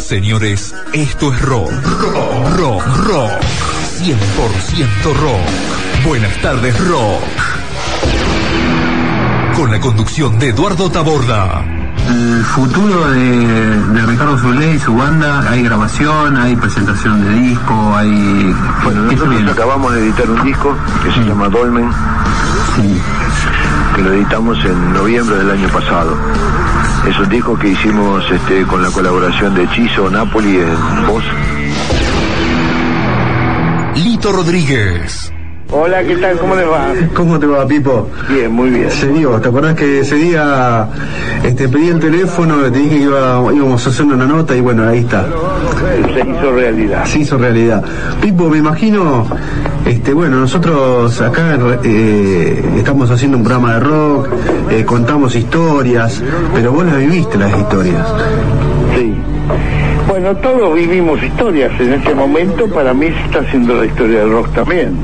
Señores, esto es rock. Rock, rock, rock. 100% rock. Buenas tardes, rock. Con la conducción de Eduardo Taborda. El futuro de, de Ricardo Zulé y su banda, hay grabación, hay presentación de disco, hay... Bueno, ¿qué se nosotros viene? acabamos de editar un disco que se Mm. llama Dolmen, Sí. que lo editamos en noviembre del año pasado. Es un disco que hicimos este, con la colaboración de Chizo Napoli en voz. Lito Rodríguez. Hola, ¿qué tal? ¿Cómo les va? ¿Cómo te va, Pipo? Bien, muy bien. Se dio, ¿te acordás que ese día este, pedí el teléfono, te dije que iba- íbamos a hacer una nota y bueno, ahí está. Se hizo realidad. Se hizo realidad. Pipo, me imagino, este, bueno, nosotros acá eh, estamos haciendo un programa de rock, eh, contamos historias, pero vos las viviste las historias. Sí. Bueno, todos vivimos historias en este momento. Para mí se está haciendo la historia del rock también.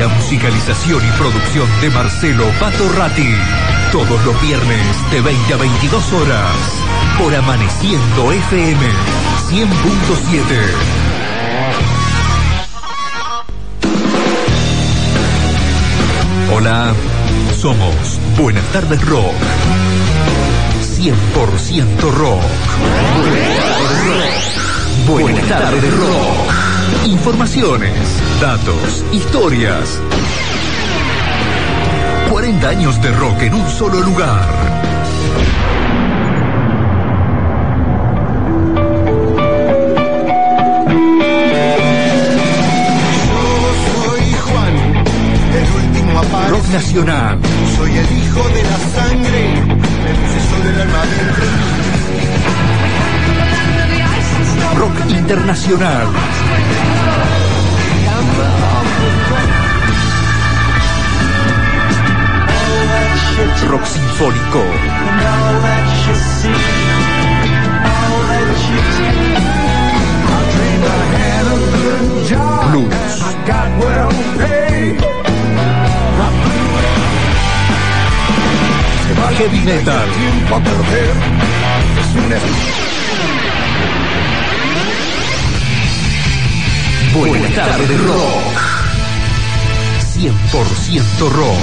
La musicalización y producción de Marcelo Pato Ratti. Todos los viernes de 20 a 22 horas. Por Amaneciendo FM 100.7. Hola, somos Buenas tardes Rock. 100% rock. Buenas tardes rock. Informaciones, datos, historias. 40 años de rock en un solo lugar. Soy Juan, el último aparecido. Rock nacional, Soy el hijo de la sangre, el del alma dentro rock internacional. Rock sinfónico, blues, heavy metal, Buenas tardes rock. 100% rock.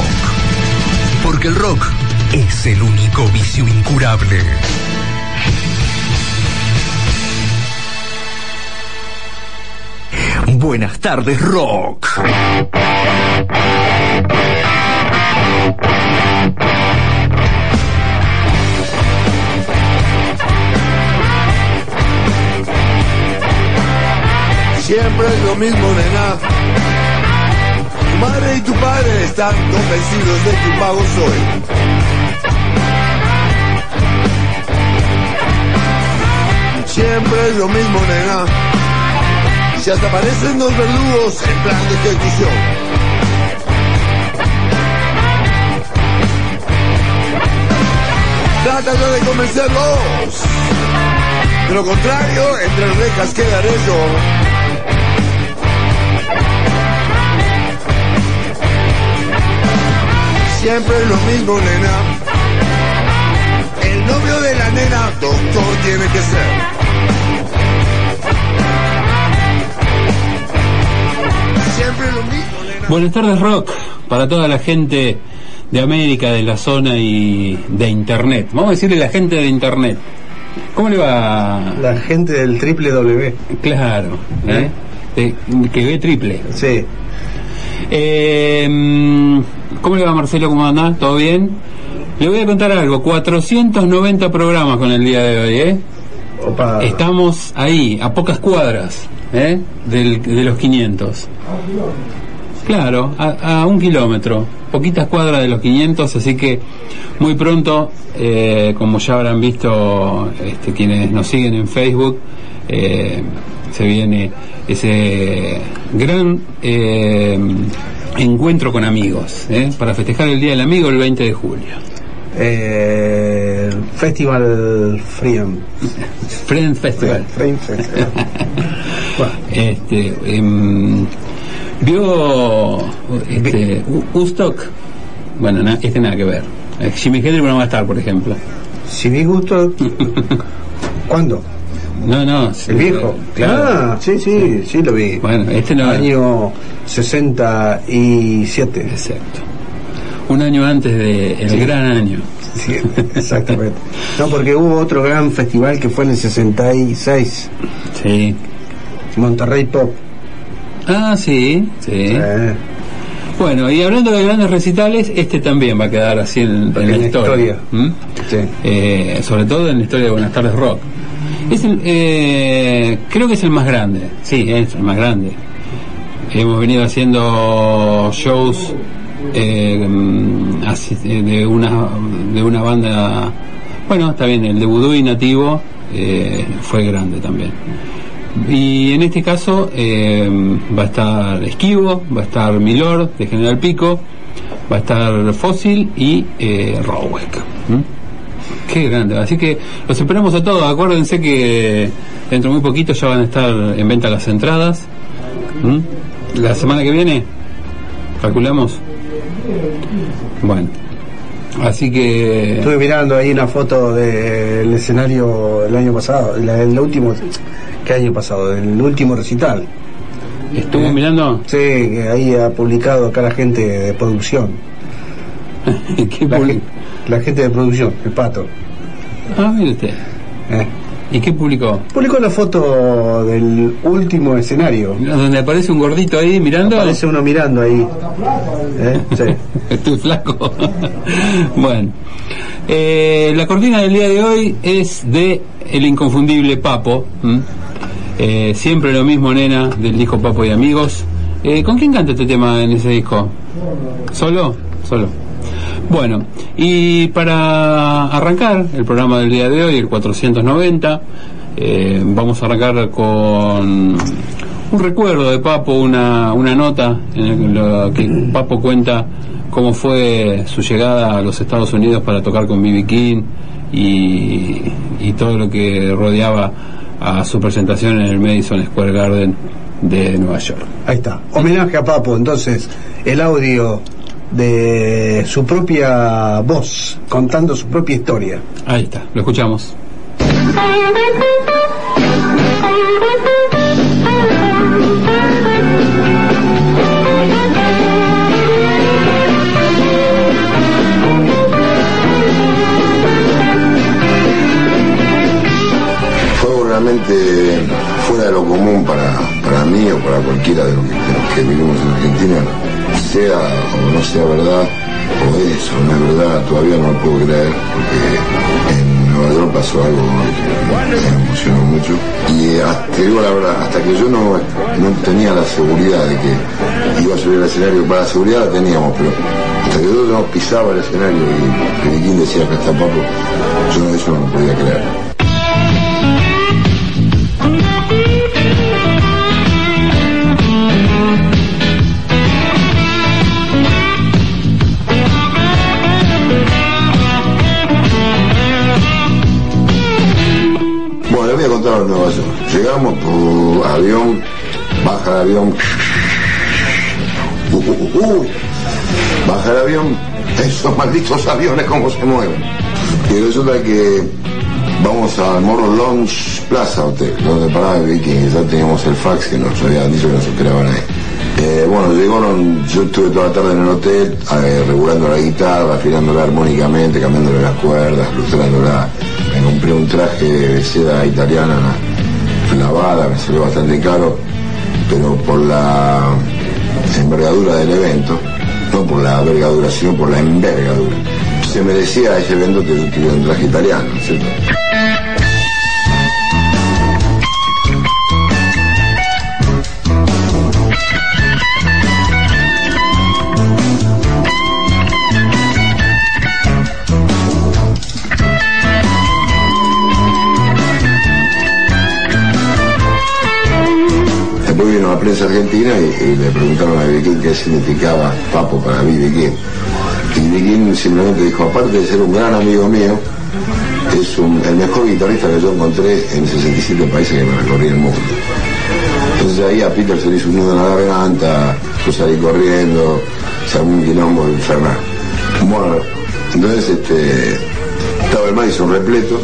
Porque el rock es el único vicio incurable. Buenas tardes rock. Siempre es lo mismo, nena. Tu madre y tu padre están convencidos de que un mago soy. Siempre es lo mismo, nena. Si hasta aparecen dos verdugos en plan de ejecución. Trata de convencerlos. De lo contrario, entre rejas quedaré yo. Siempre es lo mismo, nena. El novio de la nena, doctor tiene que ser. Siempre es lo mismo, nena. Buenas tardes, Rock, para toda la gente de América, de la zona y de Internet. Vamos a decirle la gente de Internet. ¿Cómo le va? La gente del triple W. Claro, ¿eh? De- que ve triple. Sí. Eh, mm, ¿Cómo le va, Marcelo? ¿Cómo anda? ¿Todo bien? Le voy a contar algo. 490 programas con el día de hoy, ¿eh? Opa. Estamos ahí, a pocas cuadras, ¿eh? Del- de los 500. Claro, a, a un kilómetro, poquitas cuadras de los 500, así que muy pronto, eh, como ya habrán visto este, quienes nos siguen en Facebook, eh, se viene ese gran eh, encuentro con amigos, ¿eh? para festejar el Día del Amigo el 20 de julio. Eh, Festival Freedom. Friend Festival. Freedom Festival. Bueno, Este, em, vio este, Woodstock. Bueno, na- este nada que ver. Eh, Jimmy Hendrix no va a estar, por ejemplo. Si vi gusto. ¿Cuándo? No, no. sí, El viejo. Claro. Ah, sí, sí, sí lo vi. Bueno, este no. Año 67. Exacto. Un año antes del el gran año. Sí, exactamente. No, porque hubo otro gran festival que fue en el 66, Sí. Monterrey Pop. Ah, sí, sí. Bueno, y hablando de grandes recitales, este también va a quedar así en, en En la la historia. historia. ¿Mm? sí. Eh, sobre todo en la historia de Buenas tardes Rock. Es el, eh, creo que es el más grande, sí, es el más grande. Hemos venido haciendo shows eh, mm, eh, de una de una banda, bueno, está bien, el de Vudú y Nativo eh, fue grande también. Y en este caso eh, va a estar Esquivo, va a estar Milord de General Pico, va a estar Fósil y eh, Rowek. Qué grande. Así que los esperamos a todos. Acuérdense que dentro de muy poquito ya van a estar en venta las entradas. ¿Mm? La semana que viene, calculamos. Bueno, así que. Estuve mirando ahí una foto del escenario el año pasado, el último, ¿qué año pasado? El último recital. ¿Estuvo mirando? Sí, ahí ha publicado acá la gente de producción. ¿Qué La, la gente de producción, el pato. Ah, mire usted. Eh. ¿Y qué publicó? Publicó la foto del último escenario. Donde aparece un gordito ahí mirando. Aparece uno mirando ahí. Eh, sí. Estoy flaco. bueno, Eh, la cortina del día de hoy es de el inconfundible Papo. Eh, siempre lo mismo, nena, del disco Papo y Amigos. Eh, ¿Con quién canta este tema en ese disco? ¿Solo? Solo. Bueno, y para arrancar el programa del día de hoy, el 490, eh, vamos a arrancar con un recuerdo de Papo, una, una nota en la que Papo cuenta cómo fue su llegada a los Estados Unidos para tocar con B.B. King y, y todo lo que rodeaba a su presentación en el Madison Square Garden de Nueva York. Ahí está. Homenaje a Papo, entonces, el audio de su propia voz, contando su propia historia. Ahí está, lo escuchamos. fue realmente fuera de lo común para, para mí o para cualquiera de los, que, de los que vivimos en Argentina, o no sea verdad, o es o no es verdad, todavía no lo puedo creer, porque en Nueva York pasó algo que me emocionó mucho. Y hasta, te la verdad, hasta que yo no, no tenía la seguridad de que iba a subir al escenario, para la seguridad la teníamos, pero hasta que yo no pisaba el escenario y Peliquín decía que está Papo, yo eso no lo podía creer. Llegamos por avión, baja el avión. Uh, uh, uh, uy. baja el avión, esos malditos aviones cómo se mueven. Y resulta que vamos al Morro Lounge Plaza Hotel, donde paraba el Viking, ya teníamos el fax que nos habían dicho que nos esperaban ahí. Eh, bueno, llegaron, yo estuve toda la tarde en el hotel, eh, regulando la guitarra, afinándola armónicamente, cambiándole las cuerdas, lustrándola. Compré un traje de seda italiana lavada, me salió bastante caro, pero por la envergadura del evento, no por la envergadura, sino por la envergadura, se merecía ese evento que yo tuviera un traje italiano, ¿no es ¿cierto? Prensa argentina y, y le preguntaron a. King qué significaba Papo para B.B. King. Y. King simplemente dijo, aparte de ser un gran amigo mío, es el mejor guitarrista que yo encontré en 67 países que me recorrí el mundo. Entonces ahí a Peter se le hizo un nudo en la garganta, yo salí corriendo, se un quilombo infernal. Bueno, entonces este, Estaba el Madison repleto,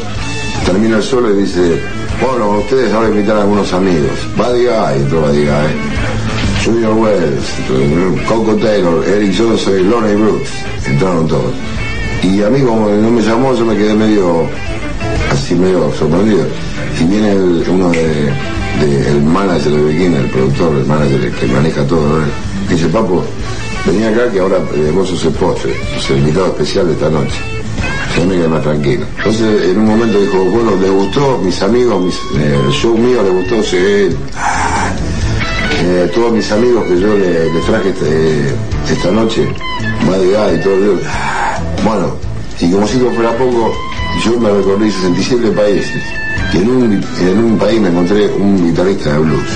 termina el solo y dice, bueno, ustedes ahora invitar a algunos amigos. Buddy Guy, entró Buddy Guy. Junior Wells, entró Coco Taylor, Eric Johnson Lonnie Brooks. Entraron todos. Y a mí como no me llamó, yo me quedé medio, así medio sorprendido. Y viene uno de, de- manager de Bikini, el productor, el manager que maneja todo. Y dice, papo, venía acá que ahora eh, vos sos el postre, sos el invitado especial de esta noche. Más tranquilo. Entonces, en un momento dijo, bueno, ¿le gustó? Mis amigos, mis, eh, mío le gustó, sí. Eh, todos mis amigos que yo le, traje este- esta noche, Madre y todo el Bueno, y como si no fuera poco, yo me recorrí 67 países. Y en un, en un país me encontré un guitarrista de blues.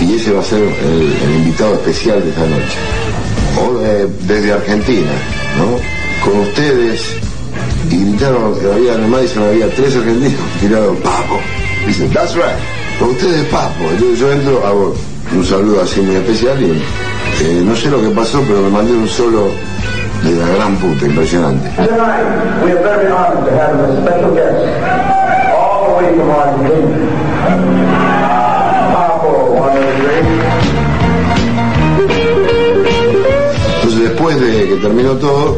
Y ese va a ser el, invitado especial de esta noche. O de- desde Argentina, ¿no? Con ustedes, y gritaron, había en el Madison había tres argentinos, gritaron, Papo. Dice, that's right, con ustedes Papo. Entonces yo entro, hago un saludo así muy especial y eh, no sé lo que pasó, pero me mandé un solo de la gran puta, impresionante. Tonight, we are very honored to have a special guest all the way from Argentina. Papo, one of the great Entonces después de que terminó todo,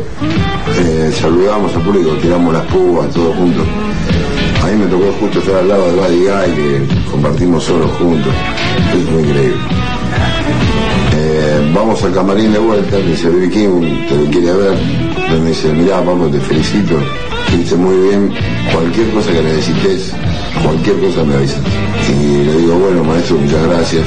eh, saludamos al público, tiramos las púas, todos juntos. A mí me tocó justo estar al lado de Buddy Guy, que compartimos solos juntos. Es muy increíble. Eh, vamos al camarín de vuelta, me dice Bibi King, te lo quiere ver. Me dice, mirá, Pablo, te felicito, hiciste muy bien, cualquier cosa que necesites, cualquier cosa me avisas. Y le digo, bueno, maestro, muchas gracias.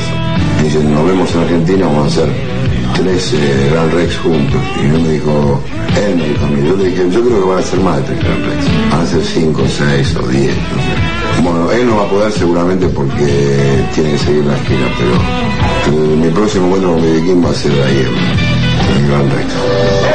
Dice, nos vemos en Argentina, vamos a hacer tres eh, Grand Rex juntos. Y él me dijo, él me dijo a mí, yo le dije, yo creo que van a ser más de tres Grand Rex. Van a ser cinco, seis o diez, no sé. Bueno, él no va a poder seguramente porque tiene que seguir la gira, pero eh, mi próximo encuentro con King va a ser ahí en, en Grand Rex.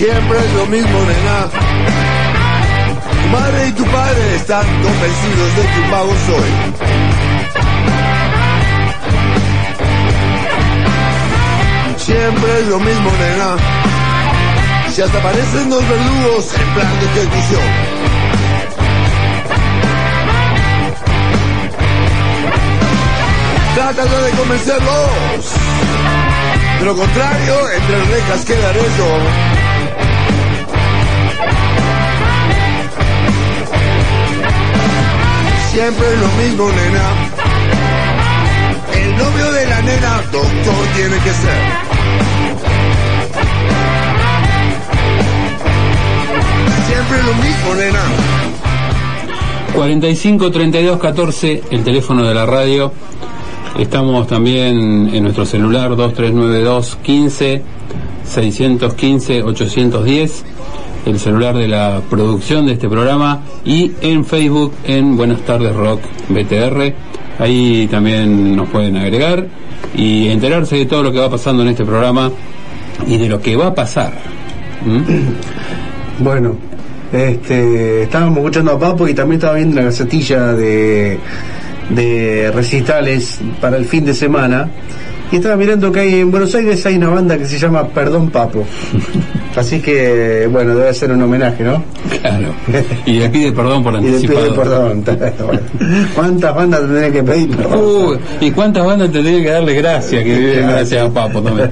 Siempre es lo mismo, nena. Tu madre y tu padre están convencidos de que un mago soy. Siempre es lo mismo, nena. Si hasta aparecen dos verdugos en plan de ejecución. Trátalo de convencerlos. De lo contrario, entre rejas quedaré yo. Siempre lo mismo, nena. El novio de la nena, doctor tiene que ser. Siempre lo mismo, nena. 45 32 14, el teléfono de la radio. Estamos también en nuestro celular 2392 15 615 810, el celular de la producción de este programa, y en Facebook en Buenas tardes Rock BTR. Ahí también nos pueden agregar y enterarse de todo lo que va pasando en este programa y de lo que va a pasar. ¿Mm? Bueno, este, estábamos escuchando a Papo y también estaba viendo una gacetilla de, de recitales para el fin de semana. Y estaba mirando que hay en Buenos Aires hay una banda que se llama Perdón Papo. Así que, bueno, debe ser un homenaje, ¿no? Claro. Y le pide perdón por Y le anticipado. pide perdón. Bueno, ¿Cuántas bandas tendré que pedir perdón? Uy, ¿Y cuántas bandas tendrían que darle gracias que viven gracias a Papo también?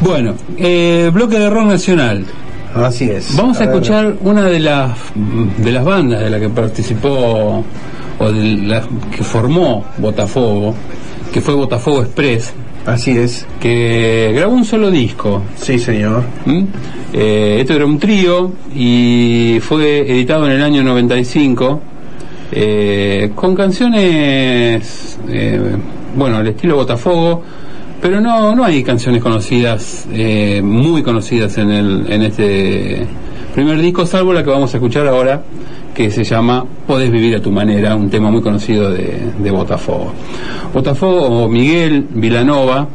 Bueno, eh, bloque de rock nacional. Así es. Vamos a escuchar una de las de las bandas de la que participó o de las que formó Botafogo, que fue Botafogo Express, Así es. que grabó un solo disco. Sí, señor. ¿Mm? Eh, esto era un trío y fue editado en el año 95 eh, con canciones, eh, bueno, al estilo Botafogo, pero no, no hay canciones conocidas, eh, muy conocidas en, el, en este primer disco, salvo la que vamos a escuchar ahora, que se llama Podés vivir a tu manera, un tema muy conocido de, de Botafogo. Botafogo, o Miguel Vilanova,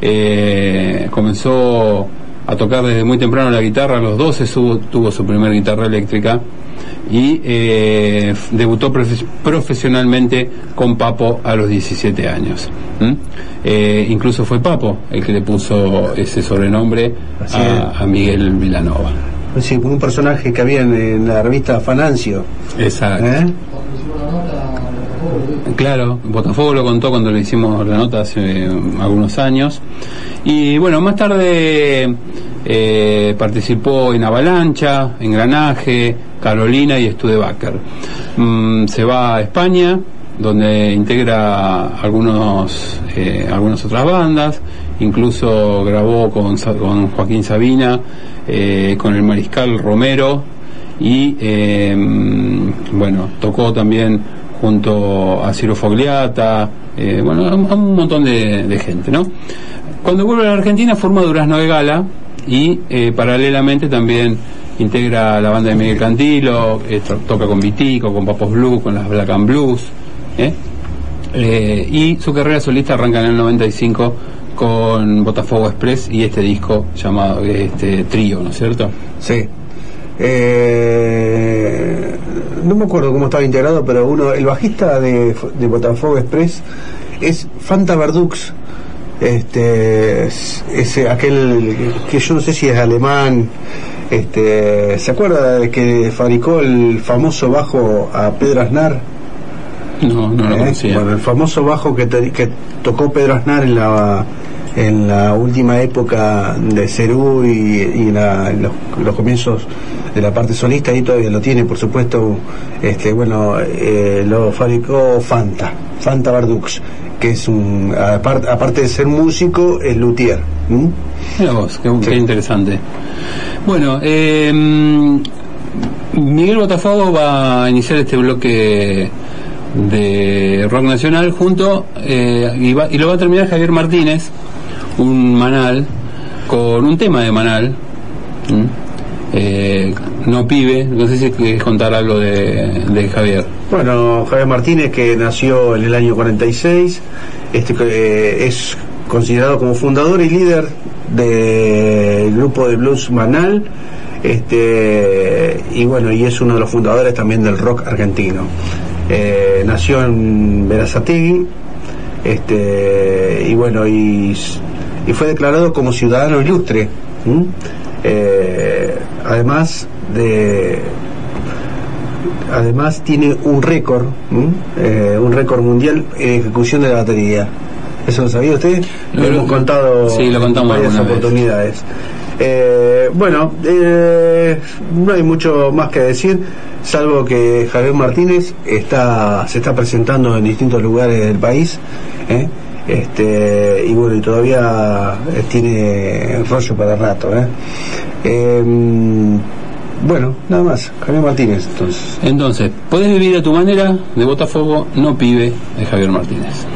eh, comenzó a tocar desde muy temprano la guitarra, a los 12 subo- tuvo su primera guitarra eléctrica y eh, debutó profe- profesionalmente con Papo a los 17 años. Eh, incluso fue Papo el que le puso ese sobrenombre a, a Miguel Vilanova. Sí, un personaje que había en, en la revista Fanancio. Exacto. ¿eh? Claro, Botafogo lo contó cuando le hicimos la nota hace eh, algunos años. Y bueno, más tarde eh, participó en Avalancha, Engranaje, Carolina y Studebaker. Mm, se va a España, donde integra algunos, eh, algunas otras bandas, incluso grabó con, con Joaquín Sabina, eh, con el Mariscal Romero y eh, bueno, tocó también junto a Ciro Fogliata, eh, bueno, a, un montón de, de gente, ¿no? Cuando vuelve a la Argentina forma Durazno de Gala y paralelamente también integra la banda de Miguel Cantilo, to- toca con Vitico, con Papos Blue, con las Black and Blues, ¿eh? Eh, y su carrera solista arranca en el 95 con Botafogo Express y este disco llamado este trío, ¿no es cierto? Sí. Eh, no me acuerdo cómo estaba integrado, pero uno, el bajista de, Botafogo Express es Fanta Verdux. Este, es, es aquel que yo no sé si es alemán. Este, ¿se acuerda de que fabricó el famoso bajo a Pedro Aznar? No, no lo ¿Eh? conocía. Bueno, el famoso bajo que, te- que tocó Pedro Aznar en la en la última época de Cerú y, y la- en los, los comienzos de la parte solista ahí todavía lo tiene por supuesto este bueno eh, lo fabricó Fanta Fanta Bardux que es un aparte, aparte de ser músico es luthier ¿m? Mira vos, qué, Sí. qué interesante. Bueno, eh, Miguel Botafogo va a iniciar este bloque de rock nacional junto eh, y, va- y lo va a terminar Javier Martínez, un manal, con un tema de manal. Eh, no pibe, no sé si querés contar algo de, de Javier. Bueno, Javier Martínez, que nació en el año 46, este, eh, es considerado como fundador y líder del grupo de blues Manal, este, y bueno, y es uno de los fundadores también del rock argentino. Eh, nació en Verazategui, este, y bueno, y, y fue declarado como ciudadano ilustre. Eh, además de además tiene un récord. Eh, un récord mundial en ejecución de la batería. ¿Eso lo sabía usted? Lo, Lo- hemos contado sí, lo contamos en varias vez. Eh, bueno, eh, no hay mucho más que decir, salvo que Javier Martínez está, se está presentando en distintos lugares del país. ¿eh? Este, y bueno, y todavía tiene rollo para rato. Em, bueno, nada más, Javier Martínez entonces. Entonces, ¿podés vivir a tu manera? De Botafogo, no pibe, de Javier Martínez.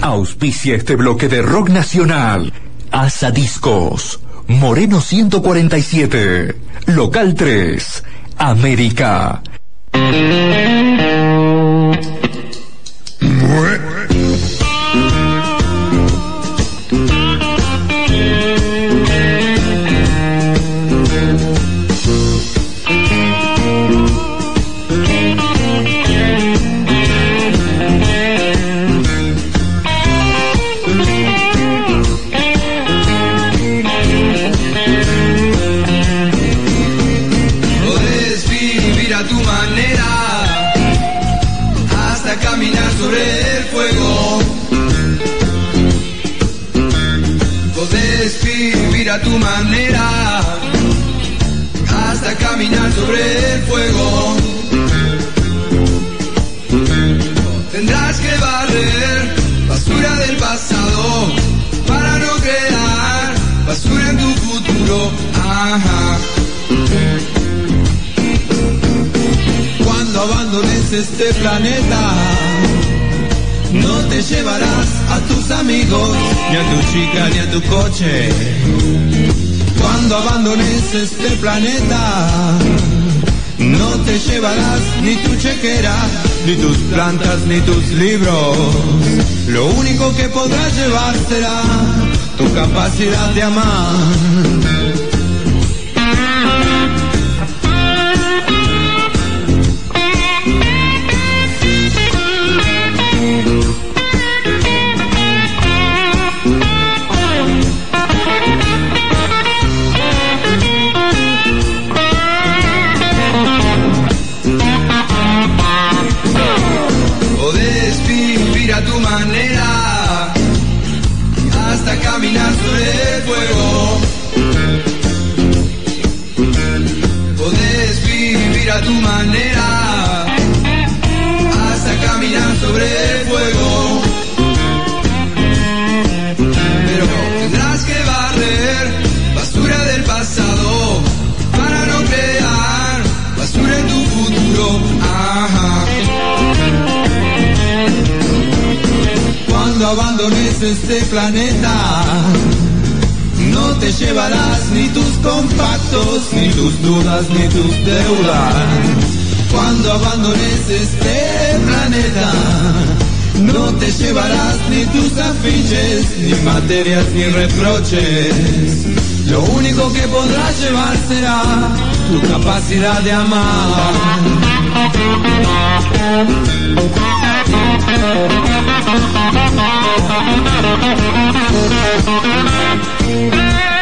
Auspicia este bloque de rock nacional. Asadiscos Moreno 147, Local 3, América. plantas ni tus libros. Lo único que podrás llevar será tu capacidad de amar. abandones este planeta. No te llevarás ni tus compactos, ni tus dudas, ni tus deudas. Cuando abandones este planeta, no te llevarás ni tus afiches, ni materias, ni reproches. Lo único que podrás llevar será tu capacidad de amar. Thank you.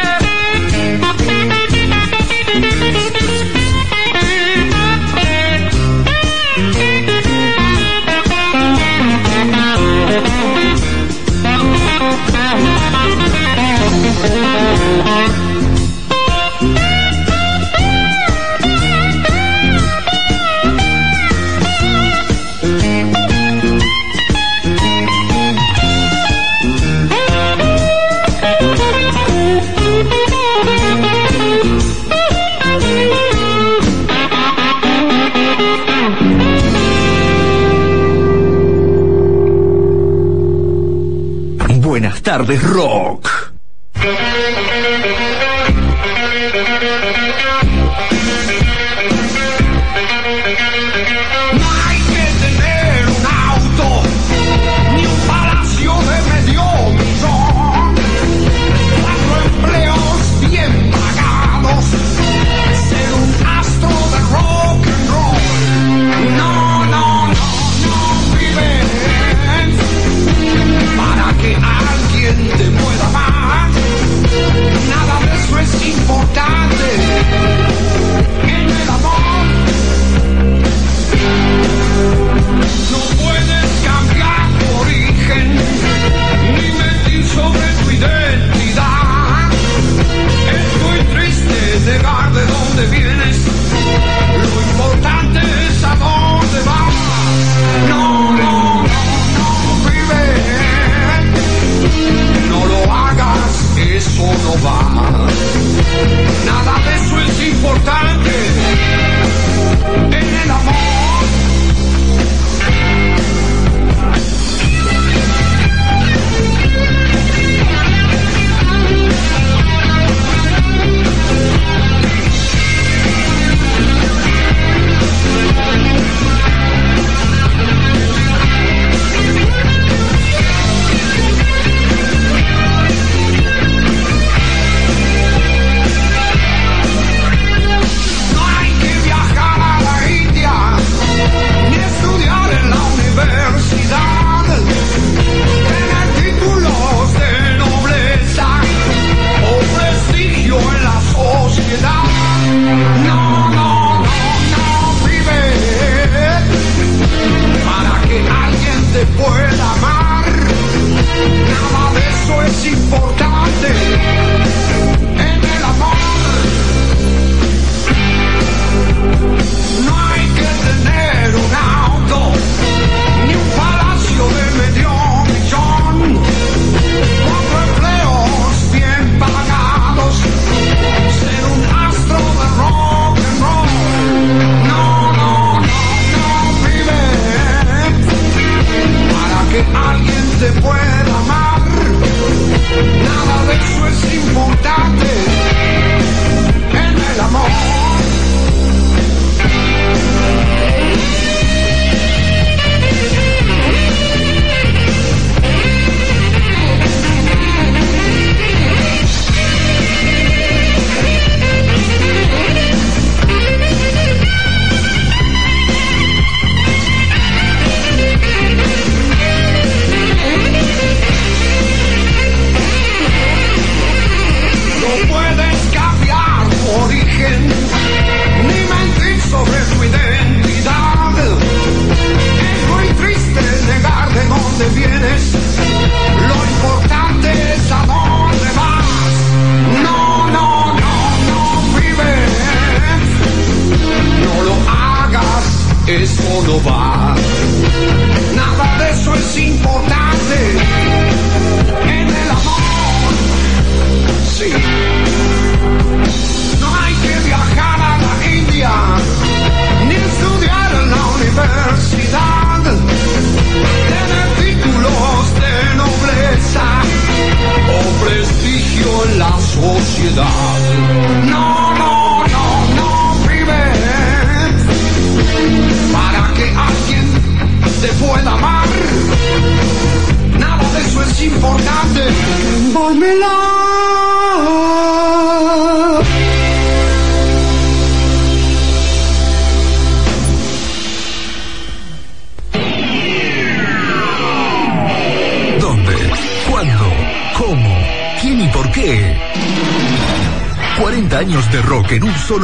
tardes rock. donde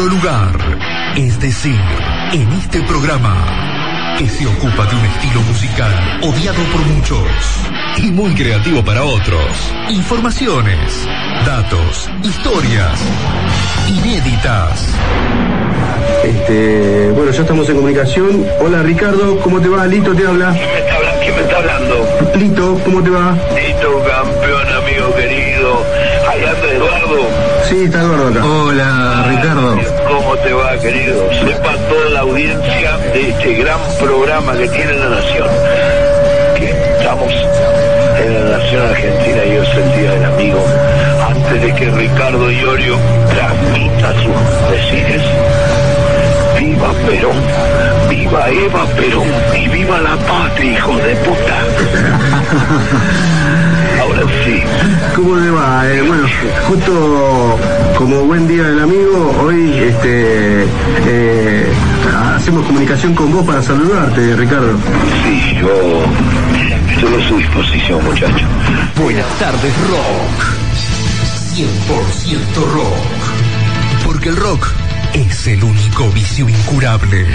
solo lugar. Es decir, en este programa, que se ocupa de un estilo musical odiado por muchos y muy creativo para otros. Informaciones, datos, historias inéditas. Este, bueno, ya estamos en comunicación. Hola Ricardo, ¿cómo te va? Lito te habla. ¿Quién me está hablando? Lito, ¿cómo te va? Listo, campeón, amigo querido. Ahí anda Eduardo. Sí, está Eduardo acá. Hola Ricardo. ¿Cómo te va, querido? Sepa toda la audiencia de este gran programa que tiene la Nación. Que estamos en la Nación Argentina y hoy es el Día del Amigo. Antes de que Ricardo Iorio transmita sus decires. ¡Viva Perón! ¡Viva Eva Perón! ¡Y viva la patria, hijo de puta! Sí. ¿Cómo te va? Eh, bueno, justo como buen día del amigo, hoy este, eh, hacemos comunicación con vos para saludarte, Ricardo. Sí, yo estoy a su disposición, muchacho. Buenas tardes, rock. 100% rock. Porque el rock es el único vicio incurable.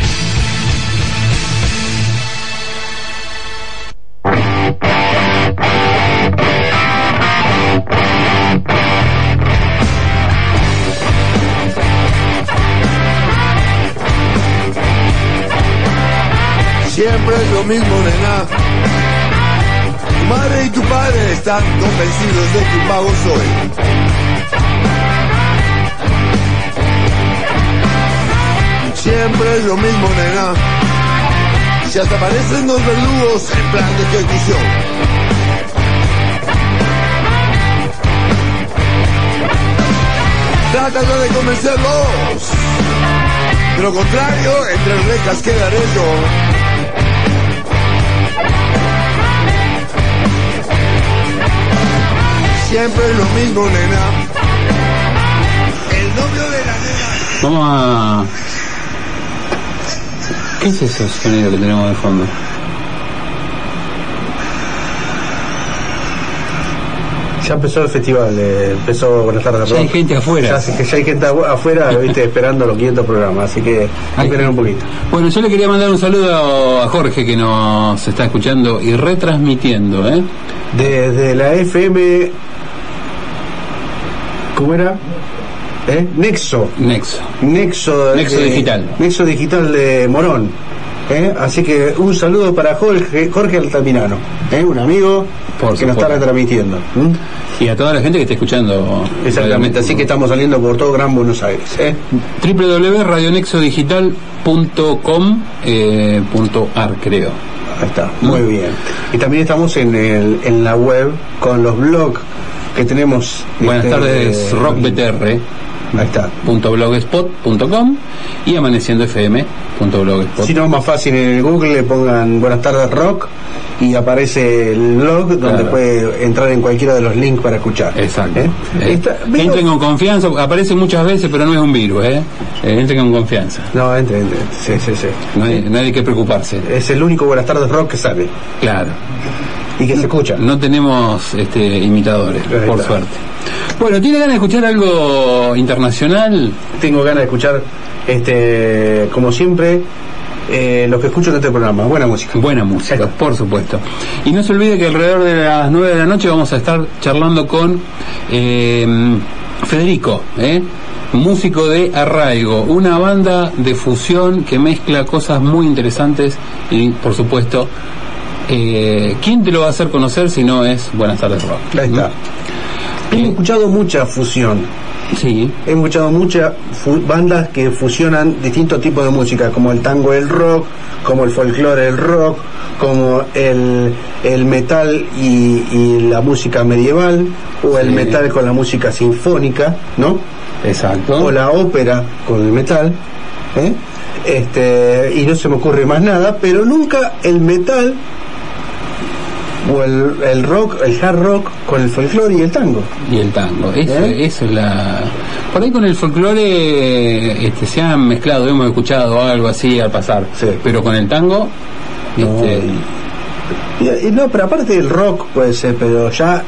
Lo mismo, nena. Tu madre y tu padre están convencidos de que un mago soy. Siempre es lo mismo, nena. Si hasta aparecen dos verdugos en plan de ejecución. Trátalo de convencerlos. De lo contrario, entre rejas quedaré yo. Siempre lo mismo, nena. El novio de la nena. Vamos a. ¿Qué es ese sonido que tenemos de fondo? Ya empezó el festival, eh, empezó Buenas tardes. Ya hay gente afuera. Ya, hay gente afu- afuera, viste, esperando los 500 programas, así que hay que esperar un poquito. Bueno, yo le quería mandar un saludo a Jorge que nos está escuchando y retransmitiendo, ¿eh? Desde la FM. ¿Cómo era? ¿Eh? Nexo. Nexo. Nexo, Nexo Digital. Nexo Digital de Morón. ¿eh? Así que un saludo para Jorge, Jorge Altamirano, ¿eh? un amigo Por que nos está supuesto. retransmitiendo. Y a toda la gente que está escuchando. Exactamente, así que estamos saliendo por todo Gran Buenos Aires. ¿eh? www.radionexodigital.com eh, creo. Ahí está, muy bien. Y también estamos en, el, en la web con los blogs que tenemos. Buenas este, tardes, Rock BTR. Ahí está. blogspot.com y amaneciendofm.blogspot. Si no, más fácil en el Google le pongan Buenas tardes Rock y aparece el blog donde Claro. puede entrar en cualquiera de los links para escuchar. Exacto. ¿Eh? Eh, entren con confianza, aparece muchas veces, pero no es un virus, ¿eh? Eh, entren con confianza. No, entre, entre. Sí, sí, sí. No hay, no hay que preocuparse. Es el único Buenas tardes Rock que sale Claro. Y que se escucha. No tenemos este, imitadores, por suerte. Bueno, ¿tiene ganas de escuchar algo internacional? Tengo ganas de escuchar, este, como siempre, eh, lo que escucho en este programa. Buena música. Buena música, por supuesto. Y no se olvide que alrededor de las 9 de la noche vamos a estar charlando con eh, Federico, ¿eh? músico de Arraigo, una banda de fusión que mezcla cosas muy interesantes y, por supuesto, eh, ¿quién te lo va a hacer conocer si no es Buenas tardes Rock? Ahí está. Hemos escuchado mucha fusión. Sí, Hemos escuchado muchas bandas que fusionan distintos tipos de música, como el tango el rock, como el folclore el rock, como el, el metal y, y la música medieval. o el metal con la música sinfónica, ¿no? Exacto. O la ópera con el metal, ¿eh? Este, y no se me ocurre más nada, pero nunca el metal o el, el rock, el hard rock con el folclore y el tango. y el tango. Eso, ¿Eh? eso es la. Por ahí con el folclore este, se han mezclado, hemos escuchado algo así al pasar. Sí. Pero con el tango, No, este, y no, pero aparte del rock puede ser, pero ya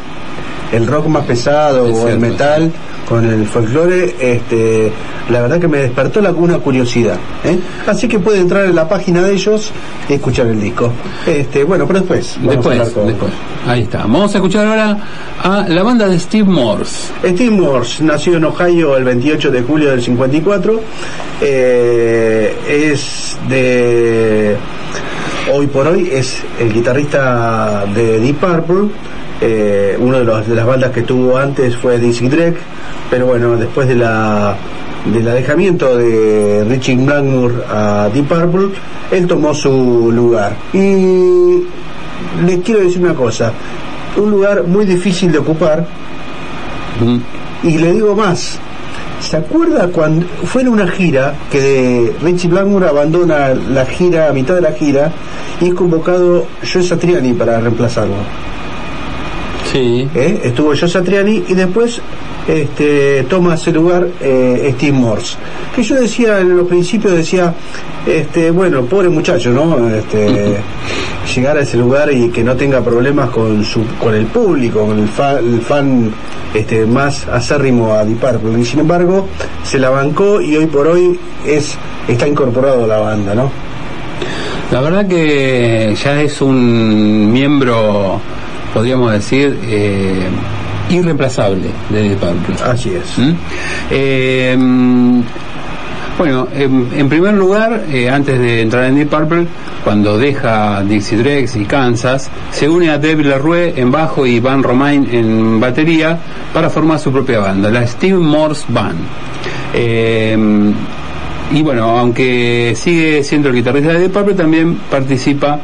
el rock más pesado Es o el metal con el folclore, este, la verdad que me despertó la, una curiosidad. ¿eh? Así que puede entrar en la página de ellos y escuchar el disco. Este, bueno, pero después. después, con- después. Ahí está. Vamos a escuchar ahora a la banda de Steve Morse. Steve Morse nació en Ohio el 28 de julio del 54. eh, es de. Hoy por hoy es el guitarrista de Deep Purple. eh, uno de, de las bandas que tuvo antes fue Dizzy Drake. Pero bueno, después de la del alejamiento de Richie Blackmore a Deep Purple, él tomó su lugar. Y les quiero decir una cosa. Un lugar muy difícil de ocupar, y le digo más, ¿se acuerda cuando fue en una gira que de Richie Blackmore abandona la gira a mitad de la gira y es convocado Joe Satriani para reemplazarlo? Sí. ¿eh? Estuvo Joe Satriani y después este, toma ese lugar eh, Steve Morse. Que yo decía en los principios, decía, este, bueno, pobre muchacho, ¿no? Este, llegar a ese lugar y que no tenga problemas con su con el público, con el, fa- el fan este, más acérrimo a Deep Purple. Y sin embargo, se la bancó y hoy por hoy es está incorporado a la banda, ¿no? La verdad que ya es un miembro, podríamos decir, eh, irreemplazable de Deep Purple. Así es. ¿Mm? Eh, mm, bueno, en, en primer lugar, eh, antes de entrar en Deep Purple, cuando deja Dixie Drex y Kansas, se une a Dave LaRue en bajo y Van Romain en batería para formar su propia banda, la Steve Morse Band. Eh, y bueno, aunque sigue siendo el guitarrista de Deep Purple, también participa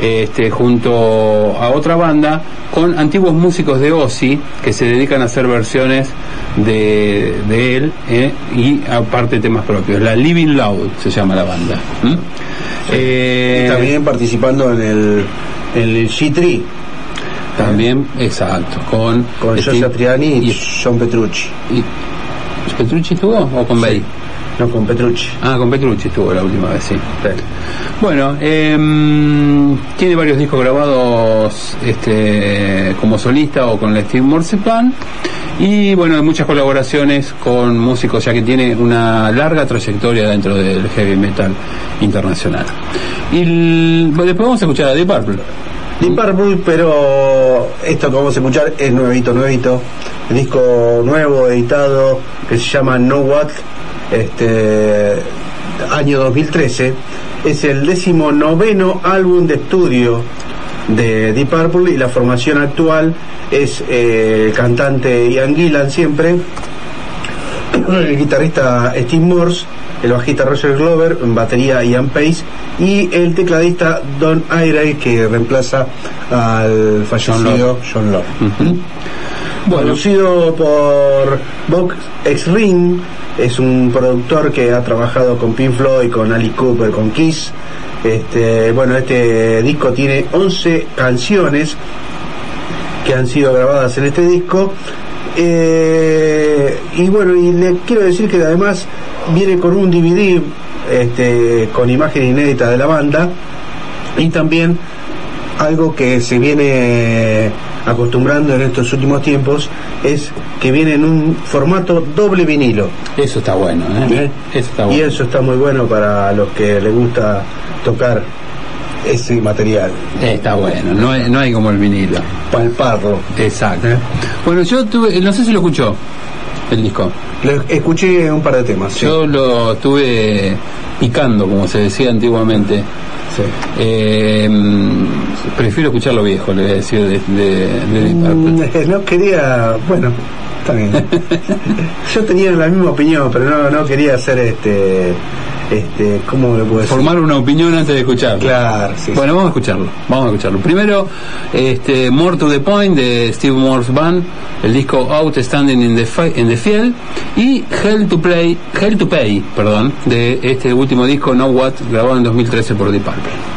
este, junto a otra banda con antiguos músicos de Ozzy que se dedican a hacer versiones de, de él eh, y aparte temas propios. La Living Loud se llama la banda. Eh, también participando en el, en el G3 también, exacto, con, con Joe Steve- Satriani y, y- John Petrucci. y- ¿Petrucci estuvo o con Bay? No, con Petrucci. Ah, con Petrucci estuvo la última vez, sí. Bueno, em, tiene varios discos grabados este, como solista o con la Steve Morse Band. Y bueno, muchas colaboraciones con músicos, ya que tiene una larga trayectoria dentro del heavy metal internacional. Y el- después vamos a escuchar a Deep Purple. Deep Purple, pero esto que vamos a escuchar es nuevito, nuevito. El disco nuevo, editado, que se llama No What, este, año 2013. Es el décimo noveno álbum de estudio de Deep Purple y la formación actual es eh, el cantante Ian Gillan siempre, el guitarrista Steve Morse, el bajista Roger Glover, en batería Ian Pace y el tecladista Don Airey que reemplaza al fallecido John. Ujú. Bueno, Producido por Box X Ring, es un productor que ha trabajado con Pink Floyd, con Alice Cooper, con Kiss. Este, bueno, este disco tiene 11 canciones que han sido grabadas en este disco. Eh, y bueno, y le quiero decir que además viene con un DVD este, con imagen inédita de la banda y también algo que se viene acostumbrando en estos últimos tiempos es que viene en un formato doble vinilo. eso está bueno, ¿eh? ¿eh? Eso está Y bueno. eso está muy bueno para los que les gusta tocar ese material, Está bueno, no hay, no hay como el vinilo. palparlo. Exacto. ¿Eh? Bueno, yo tuve, no sé si lo escuchó el disco. Le- escuché un par de temas. sí. Yo lo estuve picando, como se decía antiguamente. Sí. Eh, prefiero escuchar lo viejo, le voy a decir, de, de, de. Mm, no quería, bueno, Está bien. Yo tenía la misma opinión, pero no, no quería hacer este. Este, ¿Cómo lo puedo decir? Formar una opinión antes de escucharlo. Claro, sí. Bueno, vamos a escucharlo. Vamos a escucharlo. Primero, este, More to the Point de Steve Morse Band, el disco Outstanding in the, in the Field y Hell to Play, Hell to Pay, perdón, de este último disco No What, grabado en 2013 por Deep Purple.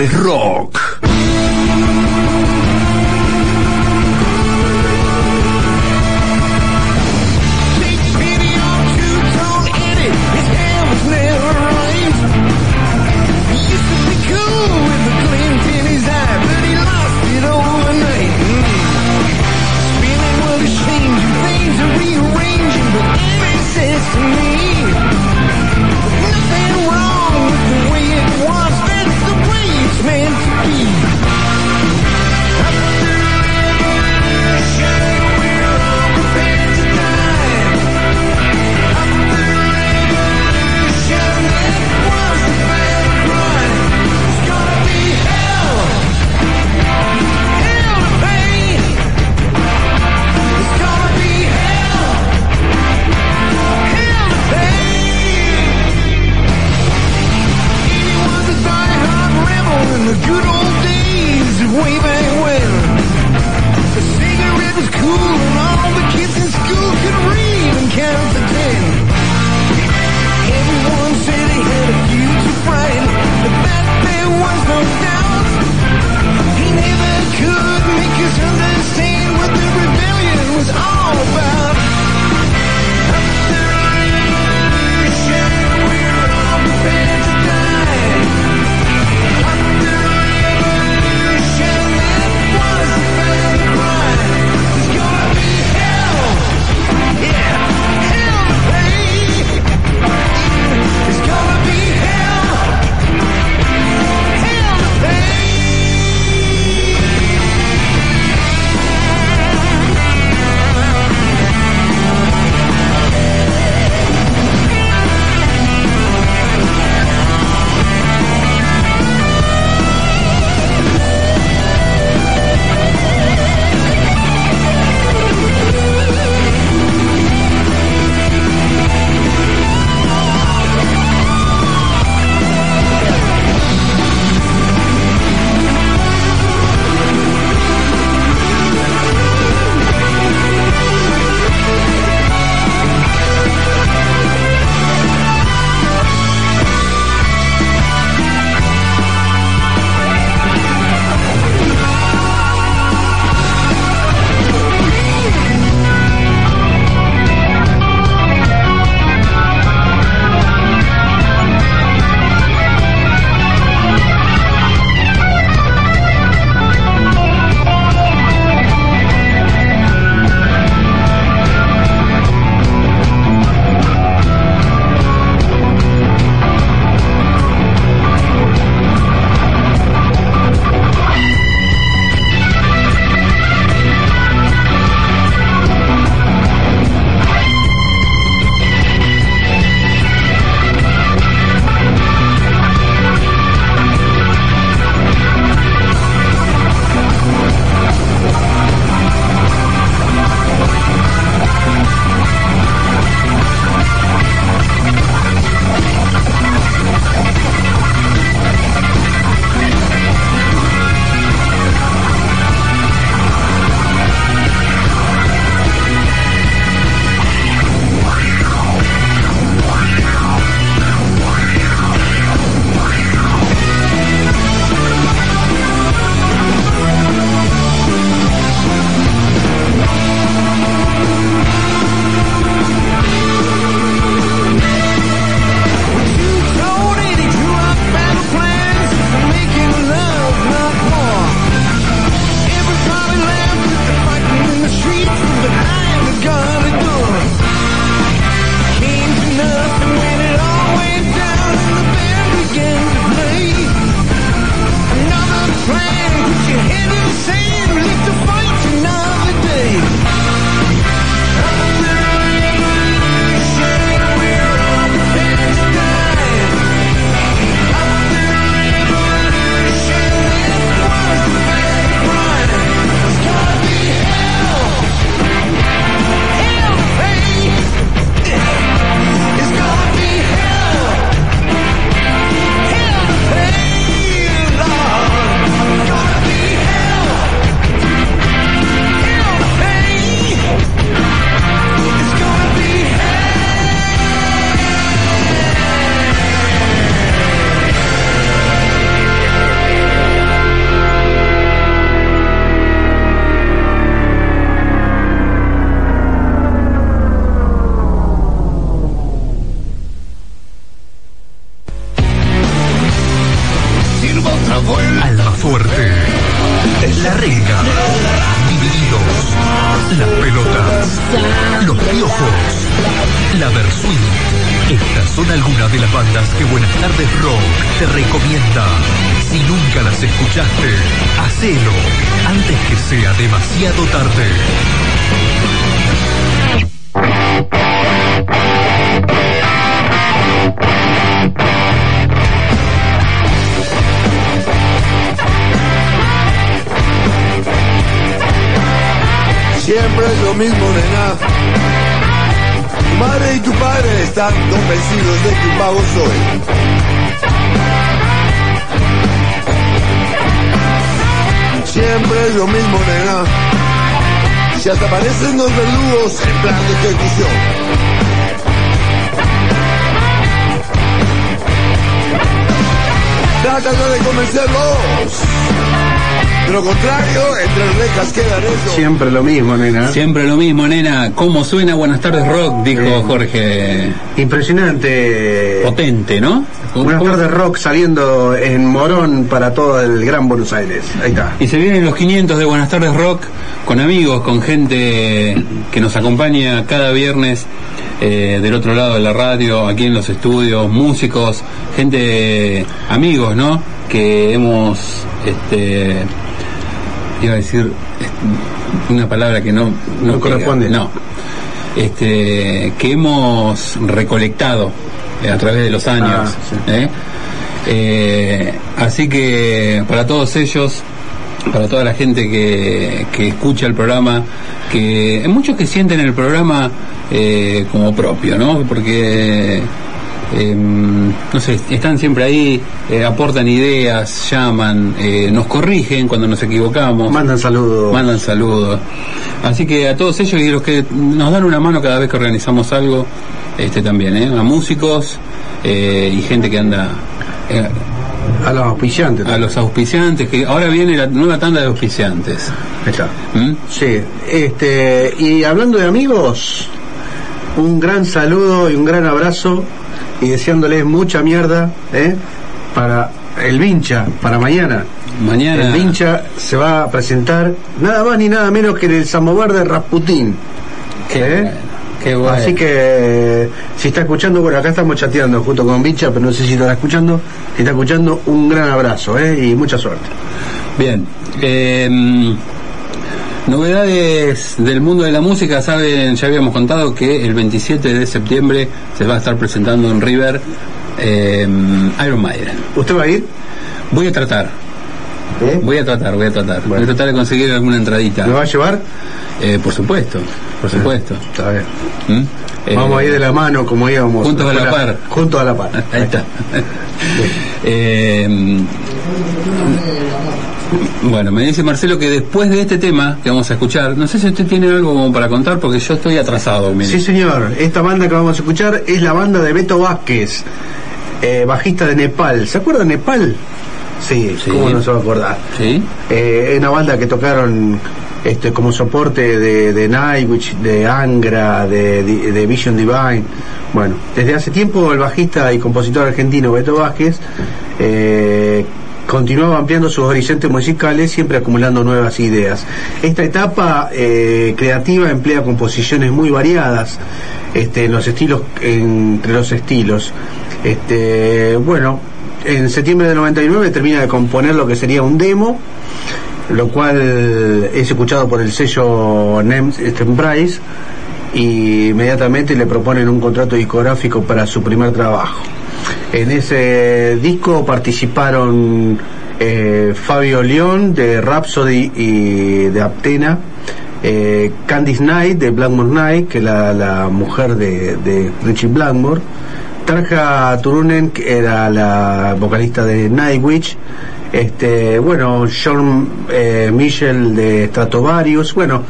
Tardes, Rock. Siempre lo mismo, nena. Siempre lo mismo, nena. ¿Cómo suena Buenas tardes Rock? Dijo Jorge. Impresionante. Potente, ¿no? Buenas tardes, Rock, saliendo en Morón para todo el Gran Buenos Aires. Ahí está. Y se vienen los 500 de Buenas tardes Rock con amigos, con gente que nos acompaña cada viernes eh, del otro lado de la radio, aquí en los estudios, músicos, gente, amigos, ¿no? Que hemos, este, iba a decir una palabra que no, No pega, corresponde. No. Este, que hemos recolectado eh, a través de los años. Ah, sí. ¿eh? Eh, así que para todos ellos, para toda la gente que, que escucha el programa, que hay muchos que sienten el programa eh, como propio, ¿no? Porque eh, no sé, están siempre ahí, eh, aportan ideas, llaman, eh, nos corrigen cuando nos equivocamos. Mandan saludos. Mandan saludos. Así que a todos ellos y los que nos dan una mano cada vez que organizamos algo, este también, ¿eh? A músicos eh, y gente que anda A los auspiciantes. a los auspiciantes, que ahora viene la nueva tanda de auspiciantes. Está. ¿Mm? Sí, este, y hablando de amigos, un gran saludo y un gran abrazo y deseándoles mucha mierda, ¿eh? Para el Vincha, para mañana. Mañana. El Vincha se va a presentar nada más ni nada menos que en el Samovar de Rasputín. Qué ¿eh? bueno, qué bueno. Así que si está escuchando, bueno, acá estamos chateando junto con Vincha, pero no sé si está escuchando. Si está escuchando, un gran abrazo ¿eh? y mucha suerte. Bien. eh, novedades del mundo de la música, saben, ya habíamos contado que el 27 de septiembre se va a estar presentando en River eh, Iron Maiden. ¿Usted va a ir? Voy a tratar, ¿Eh? voy a tratar, voy a tratar. Voy a tratar de conseguir alguna entradita. ¿Me va a llevar? Eh, por supuesto, por supuesto. Está bien. ¿Mm? Eh, Vamos a ir de la mano como íbamos. Juntos a la par. Juntos a la par. Ahí está. Eh, bueno, me dice Marcelo que después de este tema que vamos a escuchar, no sé si usted tiene algo como para contar porque yo estoy atrasado. mire. Sí, señor. Esta banda que vamos a escuchar es la banda de Beto Vázquez, eh, bajista de Nepal. ¿Se acuerda de Nepal? Sí, Sí. ¿cómo no se va a acordar? ¿Sí? Eh, es una banda que tocaron este, como soporte de, de Nightwish, de Angra, de, de- de Vision Divine. Bueno, desde hace tiempo el bajista y compositor argentino Beto Vázquez eh, continuaba ampliando sus horizontes musicales, siempre acumulando nuevas ideas. Esta etapa eh, creativa emplea composiciones muy variadas este, en los estilos, entre los estilos. Este, bueno, en septiembre del 99 termina de componer lo que sería un demo, lo cual es escuchado por el sello NEM Price y inmediatamente le proponen un contrato discográfico para su primer trabajo. En ese disco participaron eh, Fabio León de Rhapsody y de Aptena, eh, Candice Knight de Blackmore Knight, que es la, la mujer de, de Richie Blackmore, Tarja Turunen, que era la vocalista de Nightwish, este, bueno, John eh, Michel de Stratovarius, bueno,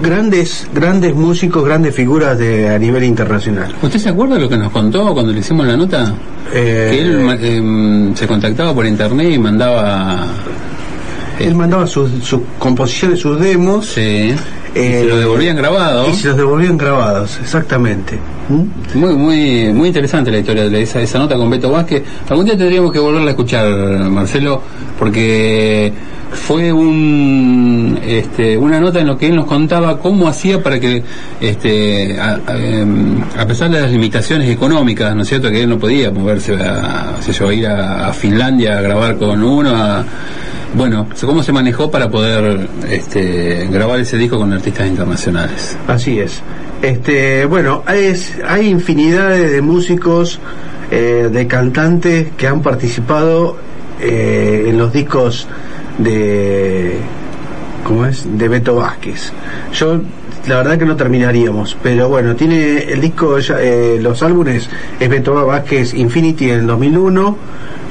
grandes, grandes músicos, grandes figuras de, a nivel internacional. ¿Usted se acuerda de lo que nos contó cuando le hicimos la nota? Eh, que él em, se contactaba por internet y mandaba... Él mandaba sus, sus composiciones, sus demos, Sí. Y se lo devolvían grabado. Y se los devolvían grabados, exactamente. ¿Mm? Muy, muy, muy interesante la historia de esa, esa nota con Beto Vázquez. Algún día tendríamos que volverla a escuchar, Marcelo, porque fue un, este, una nota en lo que él nos contaba cómo hacía para que, este, a, a, a pesar de las limitaciones económicas, ¿no es cierto?, que él no podía moverse a, sé yo, ir a, a Finlandia a grabar con uno, a, bueno, cómo se manejó para poder este, grabar ese disco con artistas internacionales. Así es. Este, bueno, es, hay infinidad de músicos, eh, de cantantes que han participado eh, en los discos de ¿cómo es? de Beto Vázquez. Yo la verdad que no terminaríamos, pero bueno, tiene el disco, eh, los álbumes es Beto Vázquez Infinity en el 2001,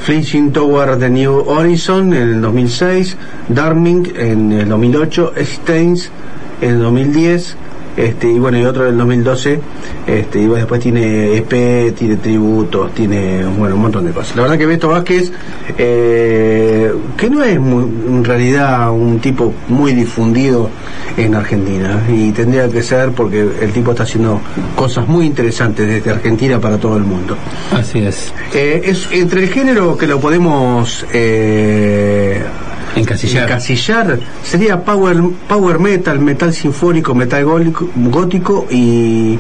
Flinching Toward the New Horizon en el 2006, Darming en el 2008, Stains en el 2010, este, y bueno, y otro del 2012, este, y después tiene EP, tiene tributos, tiene, bueno, un montón de cosas. La verdad que Beto Vázquez, eh, que no es muy- en realidad un tipo muy difundido en Argentina, y tendría que ser porque el tipo está haciendo cosas muy interesantes desde Argentina para todo el mundo. Así es. Eh, es entre el género que lo podemos eh, Encasillar. encasillar sería power power metal, metal sinfónico, metal gótico y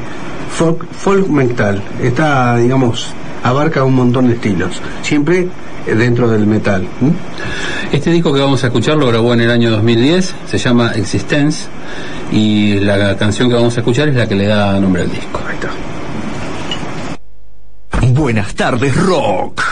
folk, folk metal. Está, digamos, abarca un montón de estilos, siempre dentro del metal. Este disco que vamos a escuchar lo grabó en el año 2010, se llama Existence, y la canción que vamos a escuchar es la que le da nombre al disco. Ahí está. Buenas tardes, rock.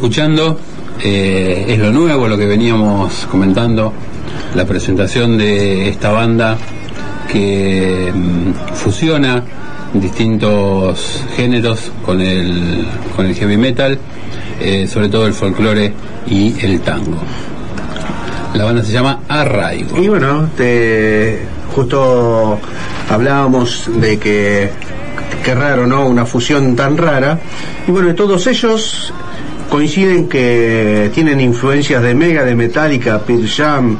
Escuchando eh, es lo nuevo, lo que veníamos comentando, la presentación de esta banda que mm, fusiona distintos géneros con el, con el heavy metal, eh, sobre todo el folclore y el tango. La banda se llama Arraigo. Y bueno, te, justo hablábamos de que qué raro, ¿no? Una fusión tan rara. Y bueno, todos ellos coinciden que tienen influencias de Mega, de Metallica, Pearl Jam,